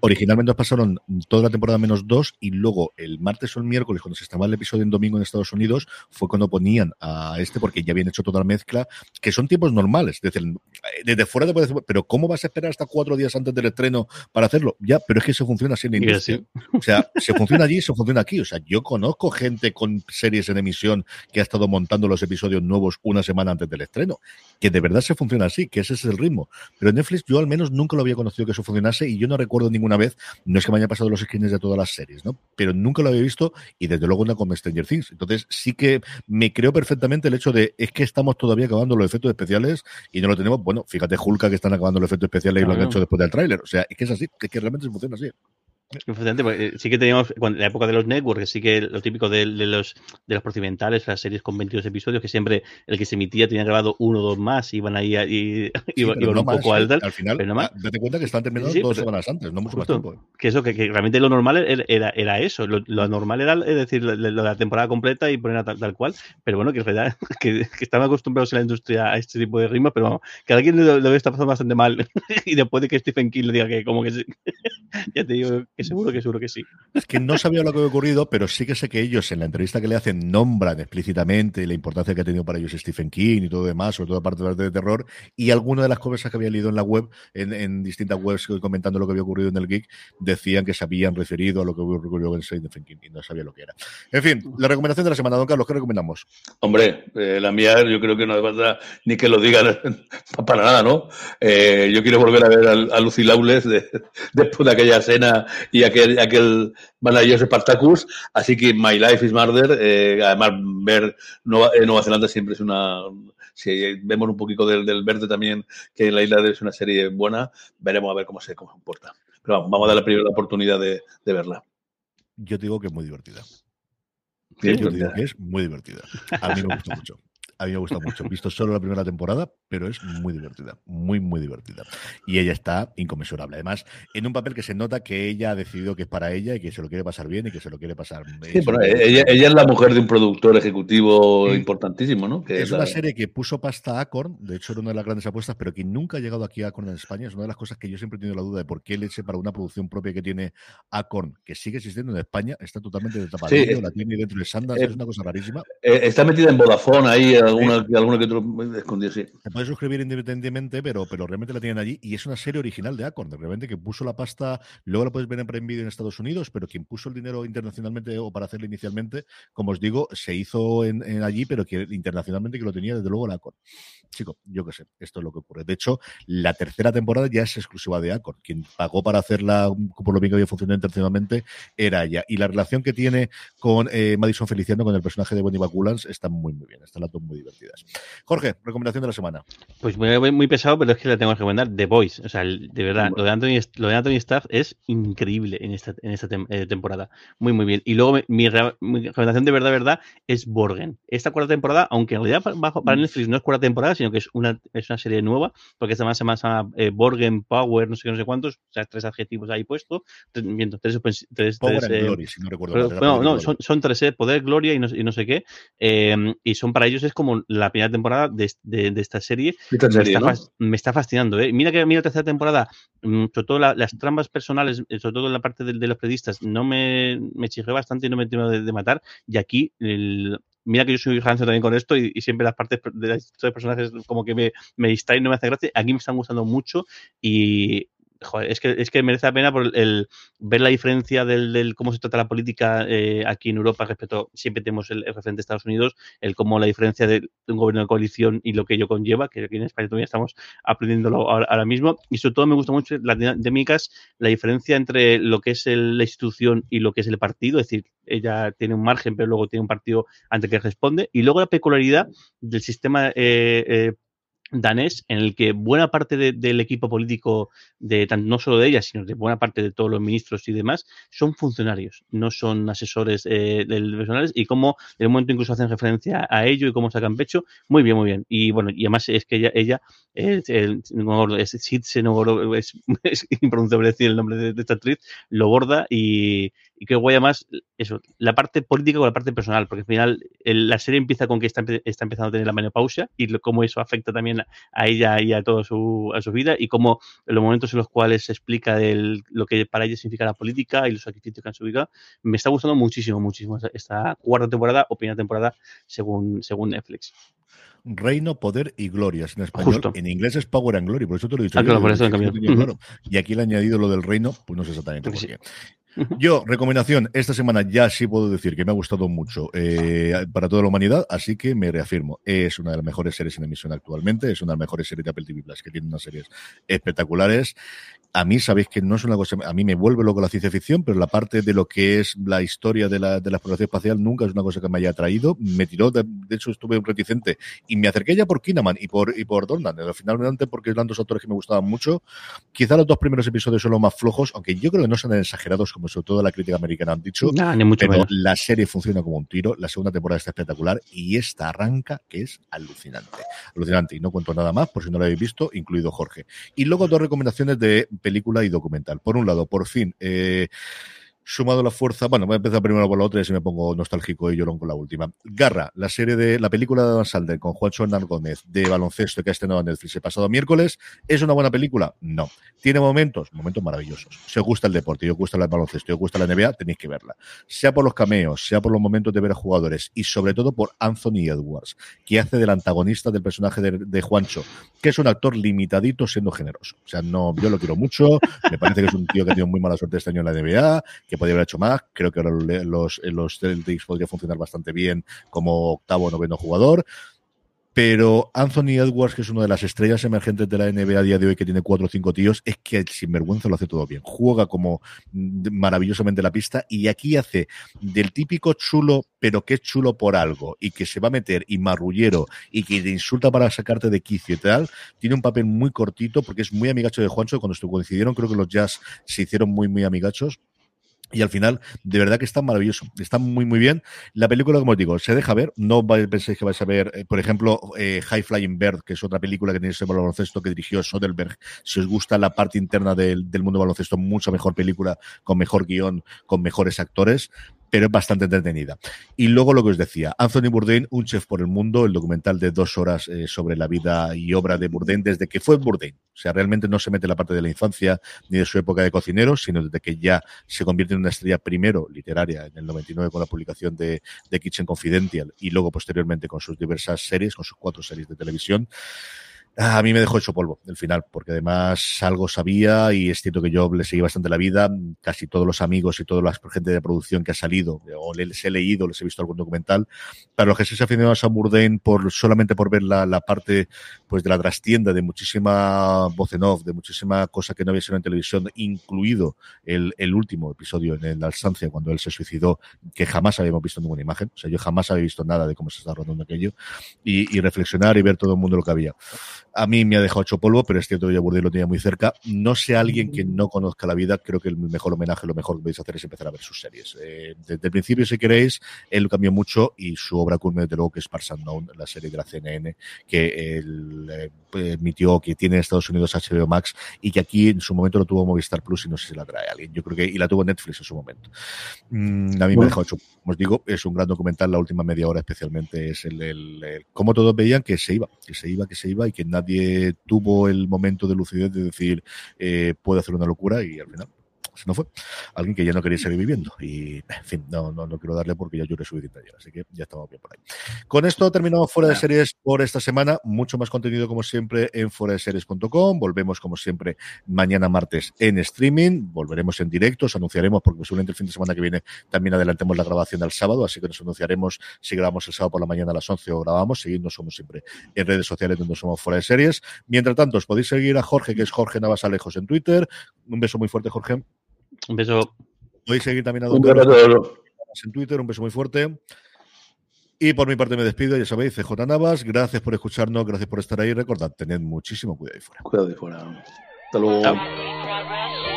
Originalmente nos pasaron toda la temporada menos dos y luego el martes o el miércoles, cuando se estaba el episodio en domingo en Estados Unidos, fue cuando ponían a este porque ya habían hecho toda la mezcla, que son tiempos normales. Desde, fuera te puedes decir, pero ¿cómo vas a esperar hasta cuatro días antes del estreno para hacerlo? Ya, pero es que eso funciona así en la Y industria. O sea, se funciona allí, se funciona aquí. O sea, yo conozco gente con series en emisión que ha estado montando los episodios nuevos una semana antes del estreno, que de verdad se funciona así, que ese es el ritmo. Pero en Netflix yo al menos nunca lo había conocido que eso funcionase y yo no recuerdo ninguna vez, no es que me haya pasado los screens de todas las series, ¿no? Pero nunca lo había visto y desde luego no con Stranger Things. Entonces sí que me creo perfectamente el hecho de es que estamos todavía acabando los efectos especiales y no lo tenemos. Bueno, fíjate Hulka que están acabando los efectos especiales y lo han hecho después del tráiler. O sea, es que es así, es que realmente se funciona así. Porque, eh, sí que teníamos cuando- en la época de los networks, sí que lo típico de, de los de los procedimentales, las series con 22 episodios, que siempre el que se emitía tenía grabado uno o dos más, iban ahí a- y, Sí, iban no un más, poco ¿eh? al tal, Al final, pero no más. ah, date cuenta que están terminando Sí, dos semanas antes, no mucho más tiempo. ¿eh? que eso, que, que realmente lo normal era, era, eso, lo, lo normal era, es decir, la temporada completa y poner tal, tal cual, pero bueno, que en realidad que, que estaban acostumbrados en la industria a este tipo de ritmos, pero vamos, que alguien lo, lo está pasando bastante mal y después de que Stephen King le diga que como que sí, ya te digo que seguro que seguro que sí. Es que no sabía lo que había ocurrido, pero sí que sé que ellos en la entrevista que le hacen nombran explícitamente la importancia que ha tenido para ellos Stephen King y todo lo demás, sobre todo aparte de las de terror, y algunas de las cosas que había leído en la web, en, en distintas webs comentando lo que había ocurrido en el Geek, decían que se habían referido a lo que había ocurrido en Stephen King y no sabía lo que era. En fin, la recomendación de la semana, don Carlos, ¿qué recomendamos? Hombre, eh, la mía yo creo que no hace falta ni que lo digan para nada, ¿no? Eh, yo quiero volver a ver al- a, Lucy Lawless de- después de aquella escena y aquel, aquel maravilloso Spartacus, así que My Life is Murder, eh, además ver Nueva, eh, Nueva Zelanda siempre es una... Si vemos un poquito del, del verde también, que en la isla es una serie buena, veremos a ver cómo se, cómo se comporta. Pero vamos, vamos a darle primero la oportunidad de, de verla. Yo te digo que es muy divertida. Sí, Yo te digo que es muy divertida. A mí me gusta mucho. A mí me gusta mucho. He visto solo la primera temporada, pero es muy divertida. Muy, muy divertida. Y ella está inconmensurable. Además, en un papel que se nota que ella ha decidido que es para ella y que se lo quiere pasar bien y que se lo quiere pasar. Sí, bueno, ella, ella es la mujer de un productor ejecutivo Sí. importantísimo, ¿no? Que Es la- una serie que puso pasta a Acorn, de hecho era una de las grandes apuestas, pero que nunca ha llegado aquí a Acorn en España. Es una de las cosas que yo siempre he tenido la duda de por qué leche para una producción propia que tiene Acorn, que sigue existiendo en España, está totalmente de tapadillo, Sí, la tiene dentro de Sundance, eh, es una cosa rarísima. Eh, está metida en Vodafone ahí, alguna, alguna que otro escondido, sí. Se puede suscribir independientemente, pero, pero realmente la tienen allí y es una serie original de Acorn, de repente que puso la pasta, luego la puedes ver en Prime Video en Estados Unidos, pero quien puso el dinero internacionalmente o para hacerla inicialmente, como os digo, se hizo en, en allí, pero que internacionalmente que lo tenía desde luego la Acorn. Chico, yo qué sé, esto es lo que ocurre. De hecho, la tercera temporada ya es exclusiva de Acorn. Quien pagó para hacerla por lo bien que había funcionado internacionalmente era ella. Y la relación que tiene con eh, Madison Feliciano, con el personaje de Bonnie Baculans, está muy, muy bien. Están las dos muy divertidas. Jorge, recomendación de la semana. Pues muy, muy pesado, pero es que le tengo que recomendar The Voice. O sea, de verdad, lo de Anthony, lo de Anthony Staff es increíble en esta, en esta tem- eh, temporada. Muy, muy bien. Y luego mi, mi re- mi recomendación de verdad, verdad, es Borgen. Esta cuarta temporada, aunque en realidad pa- bajo, para Netflix no es cuarta temporada, sino que es una, es una serie nueva, porque esta más se llama, eh, Borgen Power, no sé qué, no sé cuántos, o sea, tres adjetivos ahí puestos. Tres, miento, tres, pues, tres- Power tres, and eh, Glory, si no recuerdo pero- no, son, son tres, ¿eh? Poder, Gloria y no, y no sé qué. y son para ellos es como la primera temporada de, de- de esta serie. Esta me, serie, está ¿no? fas- me está fascinando, ¿eh? Mira que a mí la tercera temporada, mm, sobre todo la- las tramas personales, eh, sobre todo en la parte de, de los periodistas, no me, me chirrió bastante y no me terminó de, de matar. Y aquí, el- mira que yo soy rancio también con esto y, y siempre las partes de de personajes como que me, me distraen, no me hace gracia. Aquí me están gustando mucho y joder, es que, es que merece la pena por el, ver la diferencia del, del cómo se trata la política eh, aquí en Europa respecto, siempre tenemos el, el referente de Estados Unidos, el cómo la diferencia de, de un gobierno de coalición y lo que ello conlleva, que aquí en España todavía estamos aprendiéndolo ahora, ahora mismo, y sobre todo me gusta mucho las dinámicas, la diferencia entre lo que es el- la institución y lo que es el partido, es decir, ella tiene un margen, pero luego tiene un partido ante que responde, y luego la peculiaridad del sistema eh, eh, danés en el que buena parte de- del equipo político de no solo de ella sino de buena parte de todos los ministros y demás son funcionarios no son asesores eh, del personales y cómo en un momento incluso hacen referencia a ello y cómo sacan pecho muy bien muy bien. Y bueno y además es que ella ella eh, el- es es, es impronunciable decir el nombre de, de esta actriz lo borda y, y qué guay además eso, la parte política con la parte personal, porque al final el- la serie empieza con que está, está empezando a tener la menopausia y lo- cómo eso afecta también a, a ella y a toda su, a su vida y cómo los momentos en los cuales se explica lo que para ella significa la política y los sacrificios que han subido, me está gustando muchísimo, muchísimo esta, cuarta temporada o primera temporada según, según Netflix. Reino, Poder y Gloria en español. Justo. En inglés es Power and Glory, por eso te lo he dicho. Ah, yo, claro, por eso que claro. Y aquí le he añadido lo del reino, pues no sé exactamente por Sí. qué. Yo, recomendación, esta semana ya sí puedo decir que me ha gustado mucho eh, para toda la humanidad, así que me reafirmo. Es una de las mejores series en emisión actualmente, es una de las mejores series de Apple TV Plus, que tiene unas series espectaculares. A mí, sabéis que no es una cosa, a mí me vuelve loco la ciencia ficción, pero la parte de lo que es la historia de la, de la exploración espacial nunca es una cosa que me haya atraído. Me tiró, de, de hecho estuve reticente y me acerqué ya por Kinnaman y por, y por Dornan, al finalmente porque eran dos autores que me gustaban mucho. Quizá los dos primeros episodios son los más flojos, aunque yo creo que no son tan exagerados como sobre todo la crítica americana han dicho. Nah, ni mucho pero menos. la serie funciona como un tiro, la segunda temporada está espectacular y esta arranca que es alucinante. Alucinante. Y no cuento nada más por si no lo habéis visto, incluido Jorge. Y luego dos recomendaciones de película y documental. Por un lado, por fin, eh, sumado la fuerza, bueno, voy a empezar primero por la otra y si me pongo nostálgico y llorón con la última. Garra, la serie de la película de Adam Sandler con Juancho Hernán Gómez de baloncesto que ha estrenado en Netflix el pasado miércoles, ¿es una buena película? No. ¿Tiene momentos? Momentos maravillosos. Si os gusta el deporte, y os gusta el baloncesto, y os gusta la NBA, tenéis que verla. Sea por los cameos, sea por los momentos de ver a jugadores y sobre todo por Anthony Edwards, que hace del antagonista del personaje de, de Juancho, que es un actor limitadito siendo generoso. O sea, no, yo lo quiero mucho, me parece que es un tío que ha tenido muy mala suerte este año en la NBA, que podría haber hecho más. Creo que ahora los, los, los Celtics podría funcionar bastante bien como octavo o noveno jugador. Pero Anthony Edwards, que es una de las estrellas emergentes de la NBA a día de hoy, que tiene cuatro o cinco tíos, es que el sinvergüenza lo hace todo bien. Juega como mm, maravillosamente la pista y aquí hace del típico chulo, pero que es chulo por algo y que se va a meter y marrullero y que te insulta para sacarte de quicio y tal. Tiene un papel muy cortito porque es muy amigacho de Juancho. Cuando coincidieron, creo que los Jazz se hicieron muy, muy amigachos. Y al final, de verdad que está maravilloso. Está muy, muy bien. La película, como os digo, se deja ver. No penséis que vais a ver, eh, por ejemplo, eh, High Flying Bird, que es otra película que tiene ese baloncesto que dirigió Soderbergh. Si os gusta la parte interna del, del mundo baloncesto, mucha mejor película, con mejor guion, con mejores actores pero es bastante entretenida. Y luego lo que os decía, Anthony Bourdain, un chef por el mundo, el documental de dos horas eh, sobre la vida y obra de Bourdain desde que fue Bourdain. O sea, realmente no se mete en la parte de la infancia ni de su época de cocinero, sino desde que ya se convierte en una estrella primero literaria en el 99 con la publicación de, de Kitchen Confidential y luego posteriormente con sus diversas series, con sus cuatro series de televisión. A mí me dejó hecho polvo el final, porque además algo sabía y es cierto que yo le seguí bastante la vida. Casi todos los amigos y toda la gente de producción que ha salido, o les he leído, les he visto algún documental. Para los que se aficionaron a Sam Bourdain por, solamente por ver la, la, parte pues de la trastienda, de muchísima voz en off, de muchísima cosa que no había sido en televisión, incluido el, el último episodio en la alzancia cuando él se suicidó, que jamás habíamos visto ninguna imagen. O sea, yo jamás había visto nada de cómo se está rodando aquello. Y, y reflexionar y ver todo el mundo lo que había a mí me ha dejado hecho polvo, pero es cierto que yo Bourdain lo tenía muy cerca. No sé alguien que no conozca la vida, creo que el mejor homenaje, lo mejor que podéis hacer es empezar a ver sus series. Eh, desde el principio, si queréis, él cambió mucho y su obra culme, desde luego, que es Parks Unknown, la serie de la CNN, que él eh, emitió, que tiene en Estados Unidos HBO Max y que aquí en su momento lo tuvo Movistar Plus y no sé si la trae alguien. Yo creo que, y la tuvo Netflix en su momento. Mm, a mí bueno. me ha dejado hecho, como os digo, es un gran documental, la última media hora especialmente es el, el, el cómo todos veían que se iba, que se iba, que se iba y que nadie tuvo el momento de lucidez de decir eh, puede hacer una locura y al final se no fue. Alguien que ya no quería seguir viviendo. Y, en fin, no, no, no quiero darle porque ya lloré suficiente ayer, así que ya estamos bien por ahí. Con esto terminamos fuera de series por esta semana. Mucho más contenido, como siempre, en fuera de series.com. Volvemos, como siempre, mañana martes en streaming. Volveremos en directo, os anunciaremos, porque seguramente el fin de semana que viene también adelantemos la grabación al sábado, así que nos anunciaremos si grabamos el sábado por la mañana a las 11 o grabamos. Seguidnos, somos siempre en redes sociales donde somos fuera de series. Mientras tanto, os podéis seguir a Jorge, que es Jorge Navas Alejos en Twitter. Un beso muy fuerte, Jorge. Un beso. Podéis seguir también a todos. en Twitter, un beso muy fuerte. Y por mi parte me despido, ya sabéis, CJ Navas, gracias por escucharnos, gracias por estar ahí. Recordad, tened muchísimo cuidado ahí fuera. Cuidado de fuera. Hasta luego. Chao.